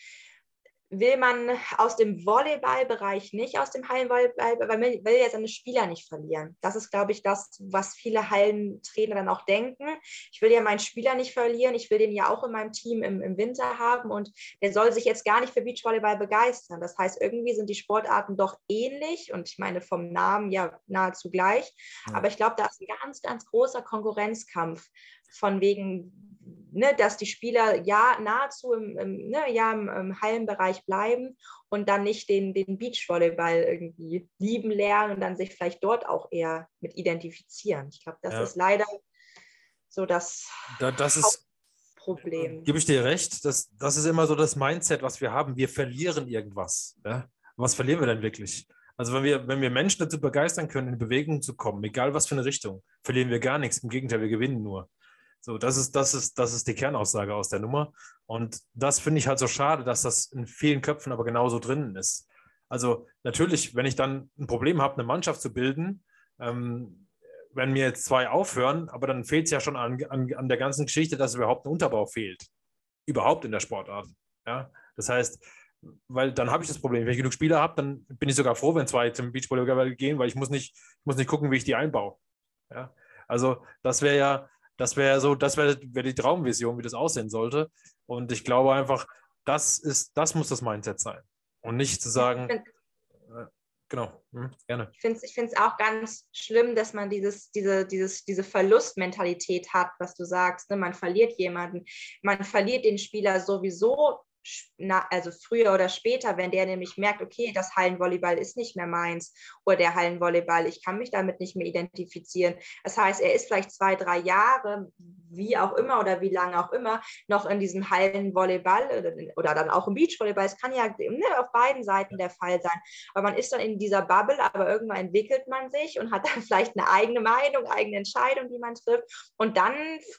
will man aus dem Volleyballbereich nicht aus dem Hallenvolleyball, weil man will ja seine Spieler nicht verlieren. Das ist, glaube ich, das, was viele Hallentrainer dann auch denken. Ich will ja meinen Spieler nicht verlieren, ich will den ja auch in meinem Team im, im Winter haben und der soll sich jetzt gar nicht für Beachvolleyball begeistern. Das heißt, irgendwie sind die Sportarten doch ähnlich und ich meine vom Namen ja nahezu gleich. Ja. Aber ich glaube, da ist ein ganz, ganz großer Konkurrenzkampf von wegen ne, dass die Spieler ja nahezu im, im, ne, ja, im, im, Hallenbereich bleiben und dann nicht den, den Beachvolleyball irgendwie lieben lernen und dann sich vielleicht dort auch eher mit identifizieren. Ich glaube, das ja. ist leider so das, da, das ist, Problem. Gebe ich dir recht, das, das ist immer so das Mindset, was wir haben. Wir verlieren irgendwas. Ja? Was verlieren wir denn wirklich? Also wenn wir, wenn wir Menschen dazu begeistern können, in Bewegung zu kommen, egal was für eine Richtung, verlieren wir gar nichts. Im Gegenteil, wir gewinnen nur. So, das ist, das ist, das ist die Kernaussage aus der Nummer. Und das finde ich halt so schade, dass das in vielen Köpfen aber genauso drinnen ist. Also natürlich, wenn ich dann ein Problem habe, eine Mannschaft zu bilden, ähm, wenn mir jetzt zwei aufhören, aber dann fehlt es ja schon an, an, an der ganzen Geschichte, dass überhaupt ein Unterbau fehlt. Überhaupt in der Sportart. Ja? Das heißt, weil dann habe ich das Problem. Wenn ich genug Spieler habe, dann bin ich sogar froh, wenn zwei zum Beachvolleyball gehen, weil ich muss nicht, ich muss nicht gucken, wie ich die einbaue. Ja? Also das wäre ja, das wäre so, das wäre wär die Traumvision, wie das aussehen sollte. Und ich glaube einfach, das ist, das muss das Mindset sein. Und nicht zu sagen, äh, genau, hm, gerne. Ich finde es ich auch ganz schlimm, dass man dieses, diese, dieses, diese Verlustmentalität hat, was du sagst. Ne? Man verliert jemanden, man verliert den Spieler sowieso na, also früher oder später, wenn der nämlich merkt, okay, das Hallenvolleyball ist nicht mehr meins oder der Hallenvolleyball, ich kann mich damit nicht mehr identifizieren. Das heißt, er ist vielleicht zwei, drei Jahre, wie auch immer oder wie lange auch immer, noch in diesem Hallenvolleyball oder, oder dann auch im Beachvolleyball. Es kann ja ne, auf beiden Seiten der Fall sein. Aber man ist dann in dieser Bubble, aber irgendwann entwickelt man sich und hat dann vielleicht eine eigene Meinung, eigene Entscheidung, die man trifft. Und dann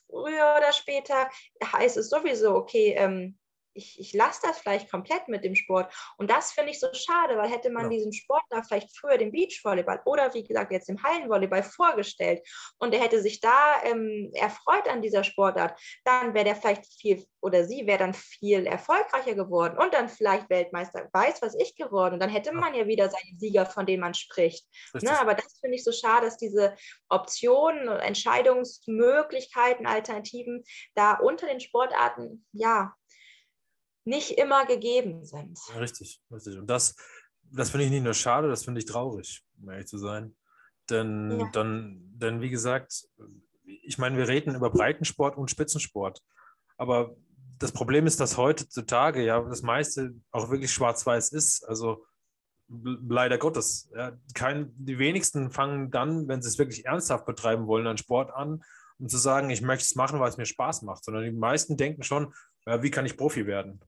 früher oder später heißt es sowieso, okay, ähm, ich, ich lasse das vielleicht komplett mit dem Sport. Und das finde ich so schade, weil hätte man ja. diesem Sportler vielleicht früher den Beachvolleyball oder wie gesagt jetzt den Hallenvolleyball vorgestellt und er hätte sich da ähm, erfreut an dieser Sportart, dann wäre der vielleicht viel oder sie wäre dann viel erfolgreicher geworden und dann vielleicht Weltmeister, weiß was ich geworden. Und dann hätte man ja wieder seine Sieger, von denen man spricht. Ne? Aber das finde ich so schade, dass diese Optionen, Entscheidungsmöglichkeiten, Alternativen da unter den Sportarten ja nicht immer gegeben sind. Richtig, richtig. Und das, das finde ich nicht nur schade, das finde ich traurig, um ehrlich zu sein. Denn, ja. dann, denn wie gesagt, ich meine, wir reden über Breitensport und Spitzensport. Aber das Problem ist, dass heutzutage ja das meiste auch wirklich schwarz-weiß ist. Also leider Gottes. Ja, kein, die wenigsten fangen dann, wenn sie es wirklich ernsthaft betreiben wollen, einen Sport an, um zu sagen, ich möchte es machen, weil es mir Spaß macht. Sondern die meisten denken schon, ja, wie kann ich Profi werden?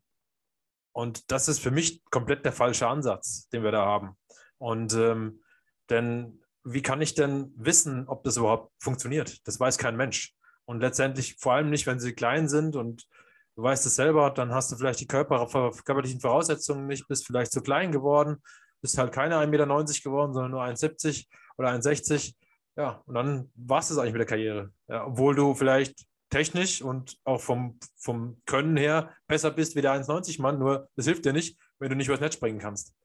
Und das ist für mich komplett der falsche Ansatz, den wir da haben. Und ähm, denn wie kann ich denn wissen, ob das überhaupt funktioniert? Das weiß kein Mensch. Und letztendlich vor allem nicht, wenn sie klein sind und du weißt es selber, dann hast du vielleicht die Körper, körperlichen Voraussetzungen nicht, bist vielleicht zu klein geworden, bist halt keine 1,90 Meter geworden, sondern nur 1,70 oder 1,60. Ja, und dann war es das eigentlich mit der Karriere. Ja, obwohl du vielleicht technisch und auch vom, vom Können her besser bist wie der 1,90 Mann, nur das hilft dir nicht, wenn du nicht übers Netz springen kannst.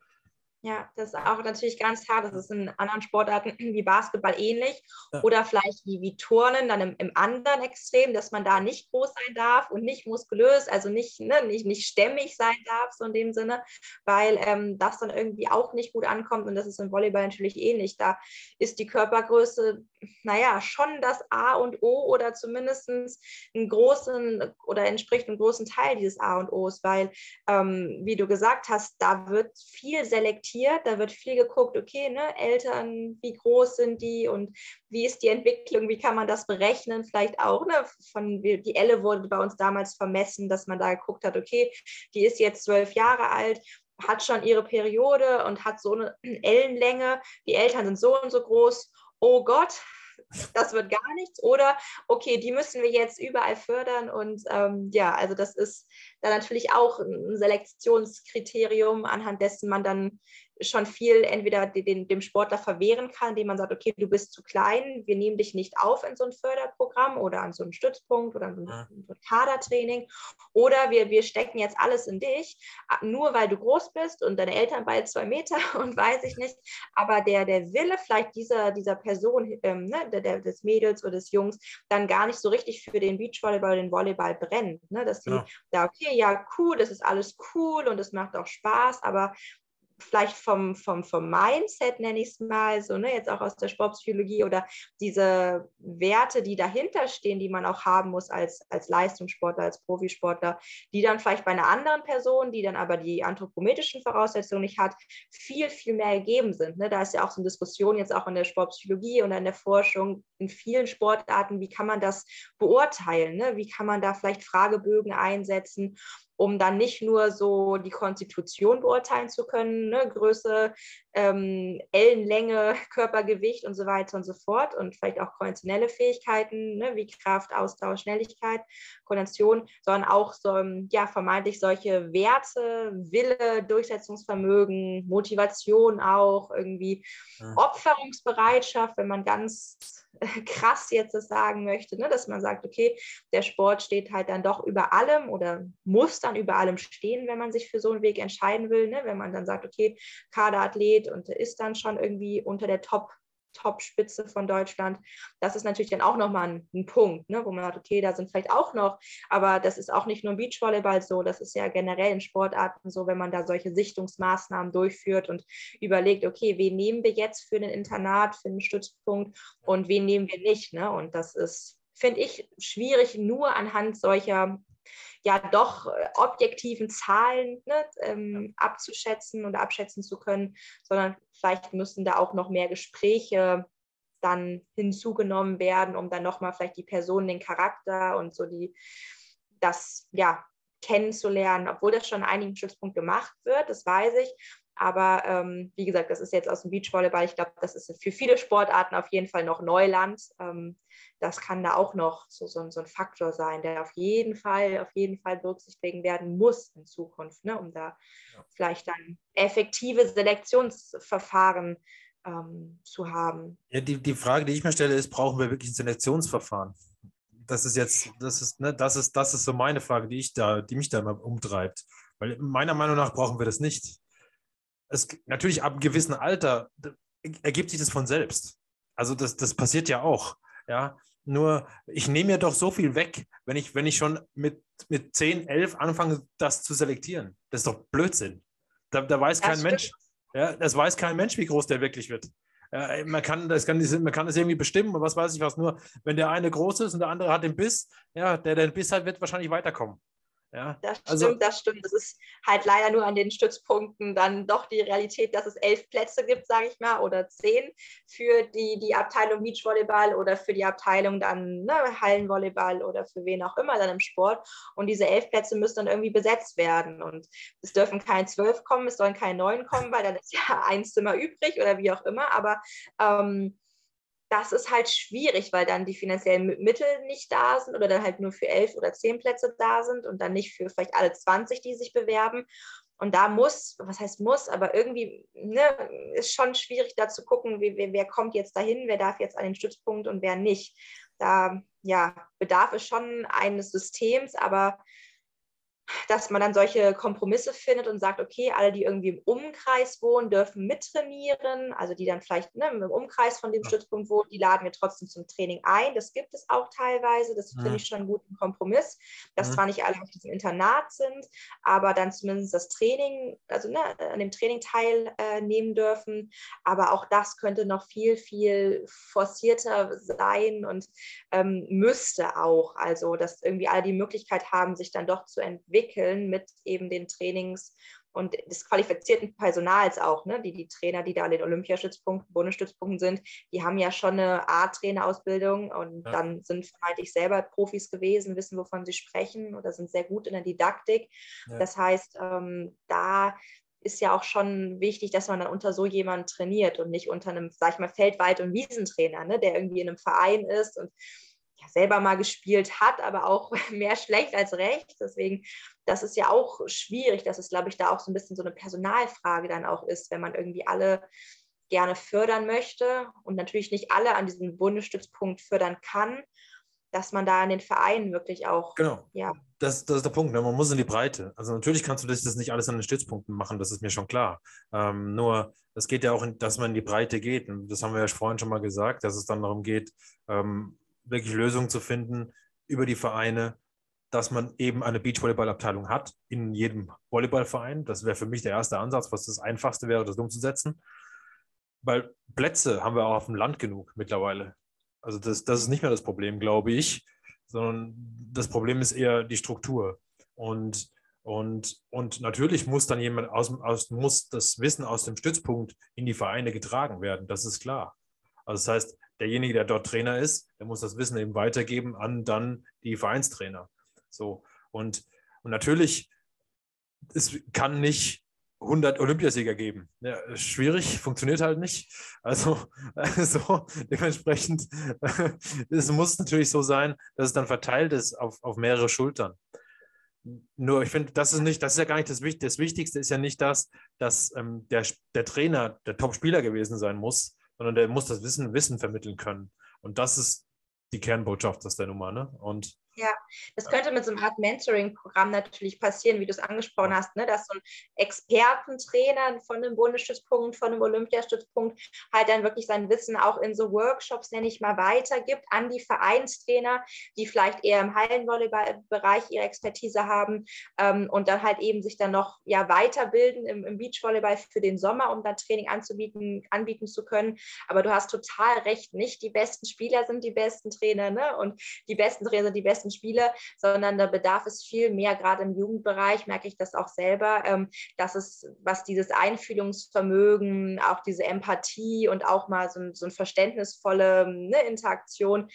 Ja, das ist auch natürlich ganz hart. Das ist in anderen Sportarten wie Basketball ähnlich. Ja. Oder vielleicht wie, wie Turnen, dann im, im, anderen Extrem, dass man da nicht groß sein darf und nicht muskulös, also nicht, ne, nicht, nicht stämmig sein darf, so in dem Sinne, weil ähm, das dann irgendwie auch nicht gut ankommt. Und das ist im Volleyball natürlich ähnlich. Da ist die Körpergröße, naja, schon das A und O oder zumindest einen großen oder entspricht einem großen Teil dieses A und Os, weil, ähm, wie du gesagt hast, da wird viel selektiert reflektiert, da wird viel geguckt, okay, ne, Eltern, wie groß sind die und wie ist die Entwicklung, wie kann man das berechnen, vielleicht auch, ne, von, die Elle wurde bei uns damals vermessen, dass man da geguckt hat, okay, die ist jetzt zwölf Jahre alt, hat schon ihre Periode und hat so eine Ellenlänge, die Eltern sind so und so groß, oh Gott, das wird gar nichts. Oder okay, die müssen wir jetzt überall fördern. Und ähm, ja, also das ist dann natürlich auch ein Selektionskriterium, anhand dessen man dann schon viel entweder den, dem Sportler verwehren kann, indem man sagt, okay, du bist zu klein, wir nehmen dich nicht auf in so ein Förderprogramm oder an so einen Stützpunkt oder an so ein, ja. so ein Kadertraining. Oder wir, wir stecken jetzt alles in dich, nur weil du groß bist und deine Eltern beide zwei Meter und weiß ich nicht. Aber der, der Wille vielleicht dieser, dieser Person, ähm, ne, der, der, des Mädels oder des Jungs, dann gar nicht so richtig für den Beachvolleyball oder den Volleyball brennt. Ne? Dass die ja. da, okay, ja, cool, das ist alles cool und es macht auch Spaß, aber vielleicht vom, vom, vom Mindset, nenne ich es mal, so, ne, jetzt auch aus der Sportpsychologie oder diese Werte, die dahinter stehen, die man auch haben muss als, als Leistungssportler, als Profisportler, die dann vielleicht bei einer anderen Person, die dann aber die anthropometrischen Voraussetzungen nicht hat, viel, viel mehr gegeben sind. Ne? Da ist ja auch so eine Diskussion jetzt auch in der Sportpsychologie und in der Forschung in vielen Sportarten, wie kann man das beurteilen? Ne? Wie kann man da vielleicht Fragebögen einsetzen? Um dann nicht nur so die Konstitution beurteilen zu können, ne? Größe, ähm, Ellenlänge, Körpergewicht und so weiter und so fort und vielleicht auch konventionelle Fähigkeiten ne? wie Kraft, Ausdauer, Schnelligkeit, Koordination, sondern auch so, ähm, ja, vermeintlich solche Werte, Wille, Durchsetzungsvermögen, Motivation auch, irgendwie ja. Opferungsbereitschaft, wenn man ganz krass jetzt das sagen möchte, ne? dass man sagt, okay, der Sport steht halt dann doch über allem oder muss dann über allem stehen, wenn man sich für so einen Weg entscheiden will. Ne? Wenn man dann sagt, okay, Kaderathlet und ist dann schon irgendwie unter der Top Top-Spitze von Deutschland. Das ist natürlich dann auch nochmal ein, ein Punkt, ne, wo man sagt, okay, da sind vielleicht auch noch, aber das ist auch nicht nur im Beachvolleyball so, das ist ja generell in Sportarten so, wenn man da solche Sichtungsmaßnahmen durchführt und überlegt, okay, wen nehmen wir jetzt für ein Internat, für einen Stützpunkt und wen nehmen wir nicht. Ne? Und das ist, finde ich, schwierig nur anhand solcher ja doch äh, objektiven Zahlen ne, ähm, abzuschätzen und abschätzen zu können, sondern vielleicht müssen da auch noch mehr Gespräche dann hinzugenommen werden, um dann nochmal vielleicht die Person, den Charakter und so die, das, ja, kennenzulernen, obwohl das schon an einigen Stützpunkt gemacht wird, das weiß ich. Aber ähm, wie gesagt, das ist jetzt aus dem Beachvolleyball. Ich glaube, das ist für viele Sportarten auf jeden Fall noch Neuland. Ähm, das kann da auch noch so, so, so, ein Faktor sein, der auf jeden Fall, auf jeden Fall berücksichtigen werden muss in Zukunft, ne, um da ja. vielleicht dann effektive Selektionsverfahren ähm, zu haben. Ja, die, die Frage, die ich mir stelle, ist, brauchen wir wirklich ein Selektionsverfahren? Das ist jetzt, das ist, ne, das ist, das ist so meine Frage, die ich da, die mich da immer umtreibt. Weil meiner Meinung nach brauchen wir das nicht. Es, natürlich ab einem gewissen Alter ergibt sich das von selbst. Also das, das passiert ja auch. Ja, nur ich nehme ja doch so viel weg, wenn ich, wenn ich schon mit, mit 10, 11 anfange, das zu selektieren. Das ist doch Blödsinn. Da, da weiß das kein stimmt. Mensch, ja, das weiß kein Mensch, wie groß der wirklich wird. Ja, man, kann das, kann, man kann das irgendwie bestimmen, was weiß ich was. Nur wenn der eine groß ist und der andere hat den Biss, ja, der den Biss hat, wird wahrscheinlich weiterkommen. Ja, das stimmt, also, das stimmt. Das ist halt leider nur an den Stützpunkten dann doch die Realität, dass es elf Plätze gibt, sage ich mal, oder zehn für die, die Abteilung Beachvolleyball oder für die Abteilung dann ne, Hallenvolleyball oder für wen auch immer dann im Sport. Und diese elf Plätze müssen dann irgendwie besetzt werden. Und es dürfen keine zwölf kommen, es sollen keine neun kommen, weil dann ist ja ein Zimmer übrig oder wie auch immer. Aber ähm, das ist halt schwierig, weil dann die finanziellen Mittel nicht da sind oder dann halt nur für elf oder zehn Plätze da sind und dann nicht für vielleicht alle 20, die sich bewerben. Und da muss, was heißt muss, aber irgendwie ne, ist schon schwierig da zu gucken, wer, wer kommt jetzt dahin, wer darf jetzt an den Stützpunkt und wer nicht. Da ja, bedarf es schon eines Systems, aber dass man dann solche Kompromisse findet und sagt, okay, alle, die irgendwie im Umkreis wohnen, dürfen mittrainieren, also die dann vielleicht ne, im Umkreis von dem. Stützpunkt wohnen, die laden wir trotzdem zum Training ein. Das gibt es auch teilweise, das finde ich schon einen guten Kompromiss, dass ja. zwar nicht alle auf diesem Internat sind, aber dann zumindest das Training, also ne, an dem Training teilnehmen äh, dürfen. Aber auch das könnte noch viel, viel forcierter sein und ähm, müsste auch, also dass irgendwie alle die Möglichkeit haben, sich dann doch zu entwickeln entwickeln mit eben den Trainings und des qualifizierten Personals auch, ne? die, die Trainer, die da an den Olympiastützpunkten, Bundesstützpunkten sind, die haben ja schon eine A-Trainerausbildung und ja. dann sind vermeintlich selber Profis gewesen, wissen, wovon sie sprechen oder sind sehr gut in der Didaktik. Ja. Das heißt, ähm, da ist ja auch schon wichtig, dass man dann unter so jemanden trainiert und nicht unter einem, sag ich mal, Feldweit- und Wiesentrainer, ne? der irgendwie in einem Verein ist und ja, selber mal gespielt hat, aber auch mehr schlecht als recht. Deswegen, das ist ja auch schwierig, dass es, glaube ich, da auch so ein bisschen so eine Personalfrage dann auch ist, wenn man irgendwie alle gerne fördern möchte und natürlich nicht alle an diesem Bundesstützpunkt fördern kann, dass man da in den Vereinen wirklich auch. Genau. Ja. Das, das ist der Punkt. Ne? Man muss in die Breite. Also natürlich kannst du das, das nicht alles an den Stützpunkten machen, das ist mir schon klar. Ähm, nur es geht ja auch, in, dass man in die Breite geht. Und das haben wir ja vorhin schon mal gesagt, dass es dann darum geht, ähm, wirklich Lösungen zu finden über die Vereine, dass man eben eine Beachvolleyballabteilung hat in jedem Volleyballverein. Das wäre für mich der erste Ansatz, was das Einfachste wäre, das umzusetzen. Weil Plätze haben wir auch auf dem Land genug mittlerweile. Also das, das ist nicht mehr das Problem, glaube ich, sondern das Problem ist eher die Struktur. Und, und, und natürlich muss dann jemand aus, aus, muss das Wissen aus dem Stützpunkt in die Vereine getragen werden, das ist klar. Also das heißt, derjenige, der dort Trainer ist, der muss das Wissen eben weitergeben an dann die Vereinstrainer. So. Und, und natürlich, es kann nicht 100 Olympiasieger geben. Ja, schwierig, funktioniert halt nicht. Also, also dementsprechend, es muss natürlich so sein, dass es dann verteilt ist auf, auf mehrere Schultern. Nur ich finde, das ist nicht, das ist ja gar nicht das Wichtigste. Das Wichtigste ist ja nicht das, dass ähm, der, der Trainer der Top-Spieler gewesen sein muss, sondern der muss das Wissen, Wissen vermitteln können. Und das ist die Kernbotschaft aus der Nummer. Ne? Und ja, das könnte mit so einem Art Mentoring-Programm natürlich passieren, wie du es angesprochen hast, ne? dass so ein Expertentrainer von einem Bundesstützpunkt, von einem Olympiastützpunkt halt dann wirklich sein Wissen auch in so Workshops, nenne ich mal, weitergibt an die Vereinstrainer, die vielleicht eher im Hallenvolleyball-Bereich ihre Expertise haben ähm, und dann halt eben sich dann noch ja, weiterbilden im, im Beachvolleyball für den Sommer, um dann Training anzubieten, anbieten zu können. Aber du hast total recht, nicht die besten Spieler sind die besten Trainer ne? und die besten Trainer sind die besten besten Spiele, sondern da bedarf es viel mehr, gerade im Jugendbereich merke ich das auch selber, ähm, dass es, was dieses Einfühlungsvermögen, auch diese Empathie und auch mal so, so ein verständnisvolle ne, Interaktion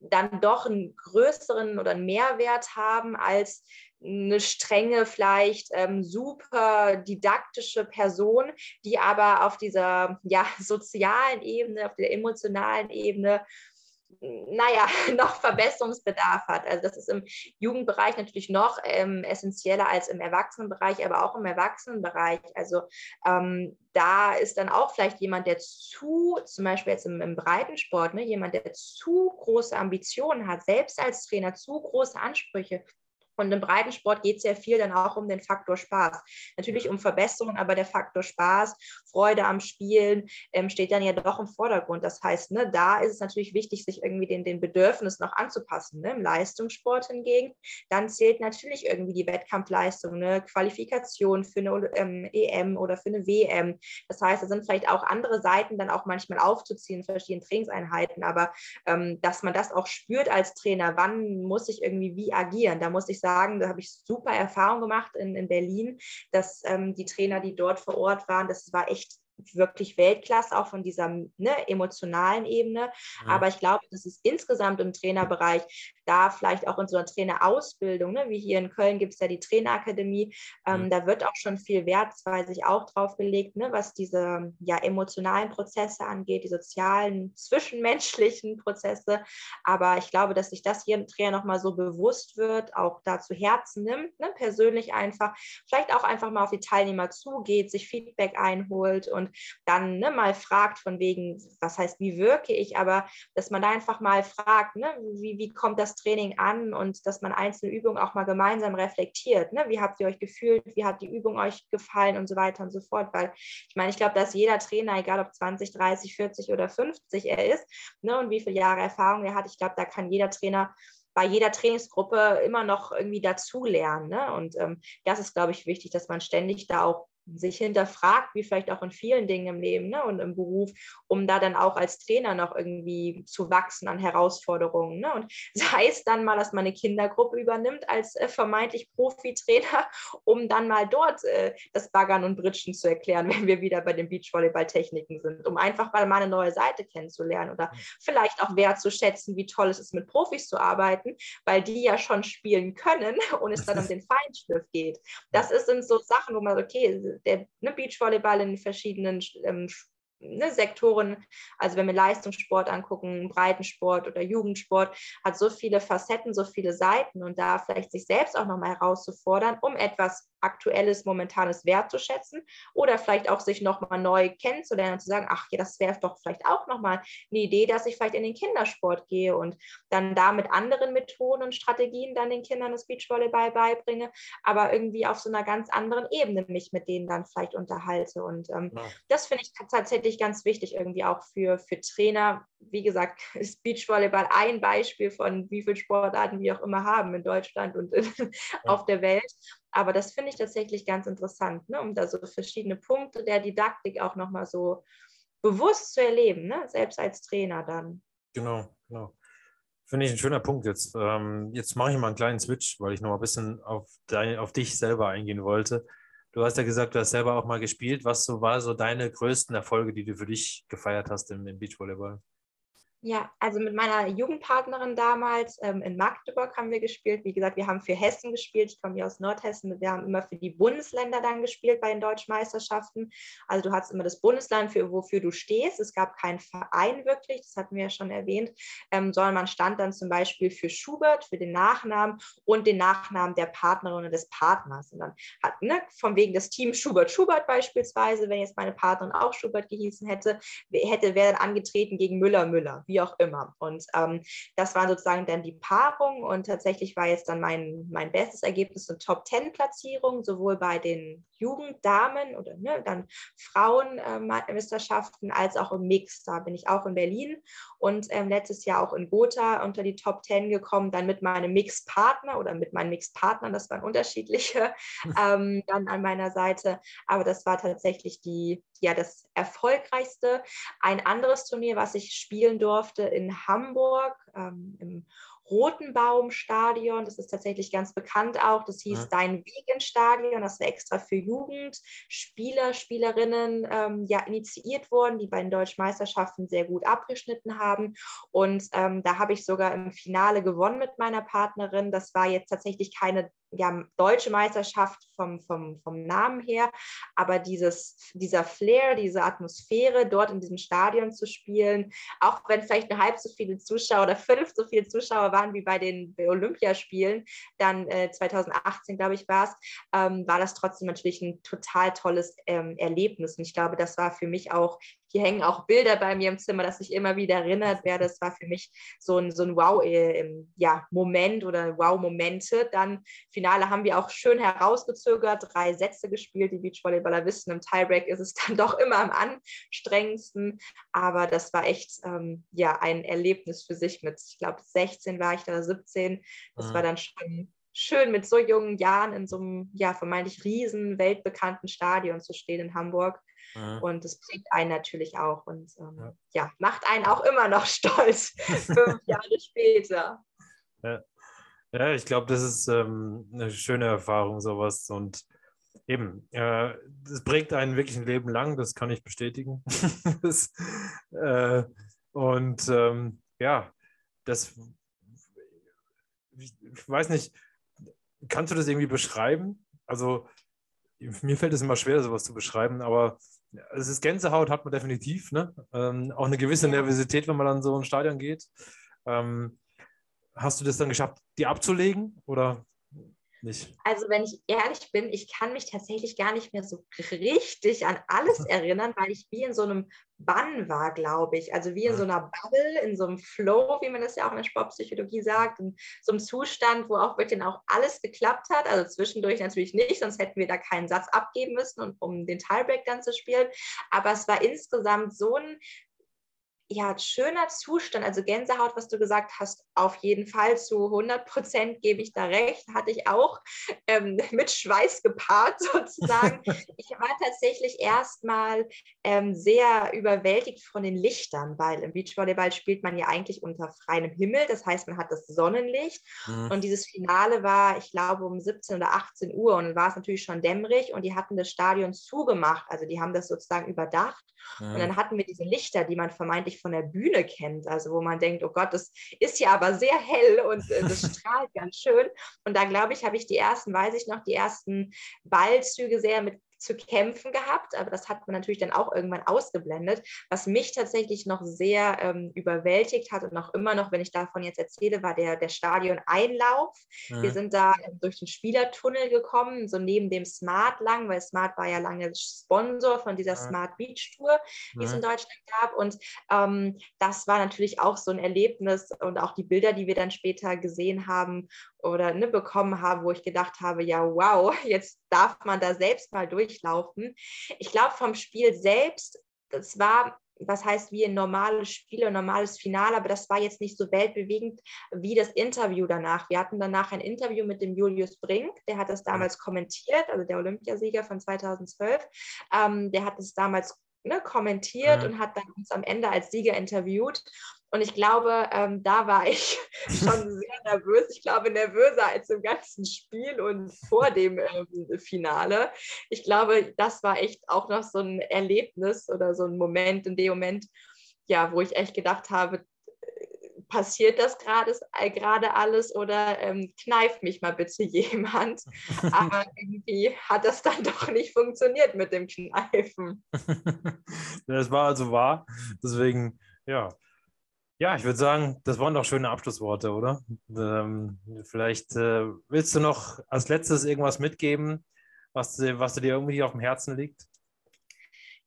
dann doch einen größeren oder einen Mehrwert haben als eine strenge, vielleicht ähm, super didaktische Person, die aber auf dieser ja, sozialen Ebene, auf der emotionalen Ebene naja, noch Verbesserungsbedarf hat. Also das ist im Jugendbereich natürlich noch ähm, essentieller als im Erwachsenenbereich, aber auch im Erwachsenenbereich. Also ähm, da ist dann auch vielleicht jemand, der zu, zum Beispiel jetzt im, im Breitensport, ne, jemand, der zu große Ambitionen hat, selbst als Trainer zu große Ansprüche, und im Breitensport geht es ja viel dann auch um den Faktor Spaß. Natürlich um Verbesserung, aber der Faktor Spaß, Freude am Spielen ähm, steht dann ja doch im Vordergrund. Das heißt, ne, da ist es natürlich wichtig, sich irgendwie den, den Bedürfnissen noch anzupassen. Ne? Im Leistungssport hingegen, dann zählt natürlich irgendwie die Wettkampfleistung, eine Qualifikation für eine ähm, EM oder für eine WM. Das heißt, da sind vielleicht auch andere Seiten dann auch manchmal aufzuziehen in verschiedenen Trainingseinheiten, aber ähm, dass man das auch spürt als Trainer, wann muss ich irgendwie wie agieren, da muss ich sagen, da habe ich super Erfahrung gemacht in, in Berlin, dass ähm, die Trainer, die dort vor Ort waren, das war echt wirklich Weltklasse, auch von dieser ne, emotionalen Ebene. Mhm. Aber ich glaube, dass es insgesamt im Trainerbereich da vielleicht auch in so einer Trainerausbildung, ne, wie hier in Köln gibt es ja die Trainerakademie, ähm, mhm. da wird auch schon viel Wert, das weiß ich auch drauf gelegt, ne, was diese ja, emotionalen Prozesse angeht, die sozialen, zwischenmenschlichen Prozesse. Aber ich glaube, dass sich das jedem Trainer nochmal so bewusst wird, auch da zu Herzen nimmt, ne, persönlich einfach, vielleicht auch einfach mal auf die Teilnehmer zugeht, sich Feedback einholt und dann ne, mal fragt von wegen, was heißt, wie wirke ich, aber dass man da einfach mal fragt, ne, wie, wie kommt das Training an und dass man einzelne Übungen auch mal gemeinsam reflektiert. Ne? Wie habt ihr euch gefühlt? Wie hat die Übung euch gefallen und so weiter und so fort? Weil ich meine, ich glaube, dass jeder Trainer, egal ob 20, 30, 40 oder 50 er ist ne, und wie viele Jahre Erfahrung er hat, ich glaube, da kann jeder Trainer bei jeder Trainingsgruppe immer noch irgendwie dazulernen. Ne? Und ähm, das ist, glaube ich, wichtig, dass man ständig da auch sich hinterfragt, wie vielleicht auch in vielen Dingen im Leben ne, und im Beruf, um da dann auch als Trainer noch irgendwie zu wachsen an Herausforderungen. Ne? Und sei es dann mal, dass man eine Kindergruppe übernimmt als äh, vermeintlich Profi-Trainer, um dann mal dort äh, das Baggern und Britschen zu erklären, wenn wir wieder bei den Beachvolleyball-Techniken sind, um einfach mal eine neue Seite kennenzulernen oder vielleicht auch wertzuschätzen, wie toll es ist, mit Profis zu arbeiten, weil die ja schon spielen können und es dann um den Feinschliff geht. Das sind so Sachen, wo man, okay, der ne, Beachvolleyball in verschiedenen ähm, ne, Sektoren, also wenn wir Leistungssport angucken, Breitensport oder Jugendsport, hat so viele Facetten, so viele Seiten und da vielleicht sich selbst auch nochmal herauszufordern, um etwas aktuelles, momentanes wertzuschätzen oder vielleicht auch sich nochmal neu kennenzulernen und zu sagen, ach ja, das wäre doch vielleicht auch nochmal eine Idee, dass ich vielleicht in den Kindersport gehe und dann da mit anderen Methoden und Strategien dann den Kindern das Beachvolleyball beibringe, aber irgendwie auf so einer ganz anderen Ebene mich mit denen dann vielleicht unterhalte. Und ähm, ja. das finde ich tatsächlich ganz wichtig irgendwie auch für, für Trainer. Wie gesagt, ist Beachvolleyball ein Beispiel von wie vielen Sportarten wir auch immer haben in Deutschland und ja. auf der Welt. Aber das finde ich tatsächlich ganz interessant, ne? um da so verschiedene Punkte der Didaktik auch nochmal so bewusst zu erleben, ne? selbst als Trainer dann. Genau, genau. Finde ich ein schöner Punkt jetzt. Ähm, jetzt mache ich mal einen kleinen Switch, weil ich noch ein bisschen auf, dein, auf dich selber eingehen wollte. Du hast ja gesagt, du hast selber auch mal gespielt. Was so war so deine größten Erfolge, die du für dich gefeiert hast im, im Beachvolleyball? Ja, also mit meiner Jugendpartnerin damals ähm, in Magdeburg haben wir gespielt. Wie gesagt, wir haben für Hessen gespielt. Ich komme hier aus Nordhessen. Wir haben immer für die Bundesländer dann gespielt bei den deutschen Meisterschaften. Also du hast immer das Bundesland, für wofür du stehst. Es gab keinen Verein wirklich, das hatten wir ja schon erwähnt, ähm, sondern man stand dann zum Beispiel für Schubert, für den Nachnamen und den Nachnamen der Partnerin oder des Partners. Und dann hat, ne, von wegen des Teams Schubert, Schubert beispielsweise, wenn jetzt meine Partnerin auch Schubert gehießen hätte, hätte wäre dann angetreten gegen Müller, Müller wie auch immer. Und ähm, das war sozusagen dann die Paarung und tatsächlich war jetzt dann mein, mein bestes Ergebnis eine Top-10-Platzierung, sowohl bei den Jugenddamen oder ne, dann Frauenmeisterschaften äh, als auch im Mix. Da bin ich auch in Berlin und ähm, letztes Jahr auch in Gotha unter die Top 10 gekommen, dann mit meinem Mix-Partner oder mit meinen Mix-Partnern, das waren unterschiedliche, ähm, dann an meiner Seite. Aber das war tatsächlich die, ja, das erfolgreichste. Ein anderes Turnier, was ich spielen durfte in Hamburg, ähm, im Rotenbaum-Stadion. Das ist tatsächlich ganz bekannt auch. Das hieß ja. Dein Wegen-Stadion. Das war extra für Jugend, Spieler, Spielerinnen ähm, ja, initiiert worden, die bei den deutschen Meisterschaften sehr gut abgeschnitten haben. Und ähm, da habe ich sogar im Finale gewonnen mit meiner Partnerin. Das war jetzt tatsächlich keine ja, deutsche Meisterschaft vom, vom, vom Namen her, aber dieses, dieser Flair, diese Atmosphäre, dort in diesem Stadion zu spielen, auch wenn vielleicht nur halb so viele Zuschauer oder fünf so viele Zuschauer waren wie bei den Olympiaspielen, dann äh, 2018, glaube ich, war es, ähm, war das trotzdem natürlich ein total tolles ähm, Erlebnis. Und ich glaube, das war für mich auch hier hängen auch Bilder bei mir im Zimmer, dass ich immer wieder erinnert werde. Das war für mich so ein, so ein Wow-Moment ja, oder Wow-Momente. Dann Finale haben wir auch schön herausgezögert, drei Sätze gespielt. Die Beachvolleyballer wissen, im Tiebreak ist es dann doch immer am anstrengendsten. Aber das war echt ähm, ja, ein Erlebnis für sich mit, ich glaube, 16 war ich da, 17. Das mhm. war dann schon schön mit so jungen Jahren in so einem ja vermeintlich riesen weltbekannten Stadion zu stehen in Hamburg. Ja. Und das bringt einen natürlich auch und ähm, ja. ja. macht einen auch immer noch stolz, fünf Jahre später. Ja, ja ich glaube, das ist ähm, eine schöne Erfahrung, sowas. Und eben, äh, das prägt einen wirklich ein Leben lang, das kann ich bestätigen. das, äh, und ähm, ja, das, ich weiß nicht, kannst du das irgendwie beschreiben? Also, mir fällt es immer schwer, sowas zu beschreiben, aber es ist Gänsehaut, hat man definitiv. Ne? Ähm, auch eine gewisse Nervosität, wenn man dann so ins Stadion geht. Ähm, hast du das dann geschafft, die abzulegen oder nicht? Also wenn ich ehrlich bin, ich kann mich tatsächlich gar nicht mehr so richtig an alles erinnern, weil ich wie in so einem Bann war, glaube ich. Also wie in so einer Bubble, in so einem Flow, wie man das ja auch in der Sportpsychologie sagt, in so einem Zustand, wo auch wirklich auch alles geklappt hat. Also zwischendurch natürlich nicht, sonst hätten wir da keinen Satz abgeben müssen, um den Tiebreak dann zu spielen. Aber es war insgesamt so ein ja, schöner Zustand, also Gänsehaut, was du gesagt hast, auf jeden Fall zu 100 Prozent gebe ich da recht, hatte ich auch ähm, mit Schweiß gepaart sozusagen. ich war tatsächlich erstmal ähm, sehr überwältigt von den Lichtern, weil im Beachvolleyball spielt man ja eigentlich unter freiem Himmel, das heißt, man hat das Sonnenlicht. Mhm. und dieses Finale war, ich glaube, um 17 oder 18 Uhr. Und dann war es natürlich schon dämmerig. Und die hatten das Stadion zugemacht, also die haben das sozusagen überdacht. Mhm. und dann hatten wir diese Lichter, die man vermeintlich von der Bühne kennt, also wo man denkt, oh Gott, das ist ja aber sehr hell und äh, das strahlt ganz schön. Und da glaube ich, habe ich die ersten, weiß ich noch, die ersten Ballzüge sehr mit zu kämpfen gehabt, aber das hat man natürlich dann auch irgendwann ausgeblendet. Was mich tatsächlich noch sehr ähm, überwältigt hat und auch immer noch, wenn ich davon jetzt erzähle, war der, der Stadion-Einlauf. Mhm. Wir sind da ähm, durch den Spielertunnel gekommen, so neben dem Smart lang, weil Smart war ja lange Sponsor von dieser mhm. Smart Beach Tour, die mhm. es in Deutschland gab. Und ähm, das war natürlich auch so ein Erlebnis und auch die Bilder, die wir dann später gesehen haben oder ne, bekommen habe, wo ich gedacht habe, ja, wow, jetzt darf man da selbst mal durchlaufen. Ich glaube, vom Spiel selbst, das war, was heißt wie ein normales Spiel, ein normales Finale, aber das war jetzt nicht so weltbewegend wie das Interview danach. Wir hatten danach ein Interview mit dem Julius Brink, der hat das damals kommentiert, also der Olympiasieger von 2012, ähm, der hat es damals ne, kommentiert ja. und hat dann uns am Ende als Sieger interviewt. Und ich glaube, ähm, da war ich schon sehr nervös. Ich glaube, nervöser als im ganzen Spiel und vor dem ähm, Finale. Ich glaube, das war echt auch noch so ein Erlebnis oder so ein Moment in dem Moment, ja, wo ich echt gedacht habe, passiert das gerade äh, alles oder ähm, kneift mich mal bitte jemand. Aber irgendwie hat das dann doch nicht funktioniert mit dem Kneifen. das war also wahr. Deswegen, ja, ja, ich würde sagen, das waren doch schöne Abschlussworte, oder? Ähm, vielleicht äh, willst du noch als letztes irgendwas mitgeben, was, was dir irgendwie auf dem Herzen liegt?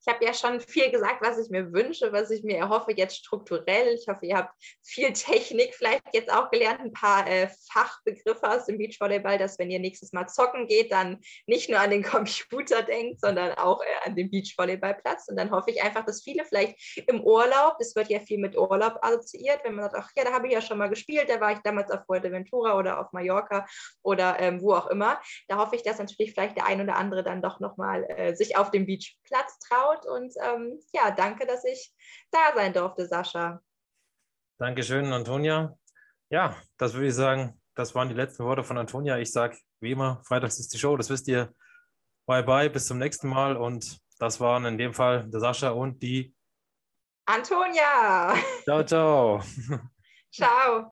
Ich habe ja schon viel gesagt, was ich mir wünsche, was ich mir erhoffe jetzt strukturell. Ich hoffe, ihr habt viel Technik vielleicht jetzt auch gelernt, ein paar äh, Fachbegriffe aus dem Beachvolleyball, dass wenn ihr nächstes Mal zocken geht, dann nicht nur an den Computer denkt, sondern auch äh, an den Beachvolleyballplatz. Und dann hoffe ich einfach, dass viele vielleicht im Urlaub, es wird ja viel mit Urlaub assoziiert, wenn man sagt, ach ja, da habe ich ja schon mal gespielt, da war ich damals auf Fuerteventura oder auf Mallorca oder ähm, wo auch immer. Da hoffe ich, dass natürlich vielleicht der ein oder andere dann doch nochmal äh, sich auf dem Beachplatz traut angeschaut und ähm, ja, danke, dass ich da sein durfte, Sascha. Dankeschön, Antonia. Ja, das würde ich sagen, das waren die letzten Worte von Antonia. Ich sage, wie immer, freitags ist die Show, das wisst ihr. Bye bye, bis zum nächsten Mal. Und das waren in dem Fall der Sascha und die Antonia. Ciao, ciao. ciao.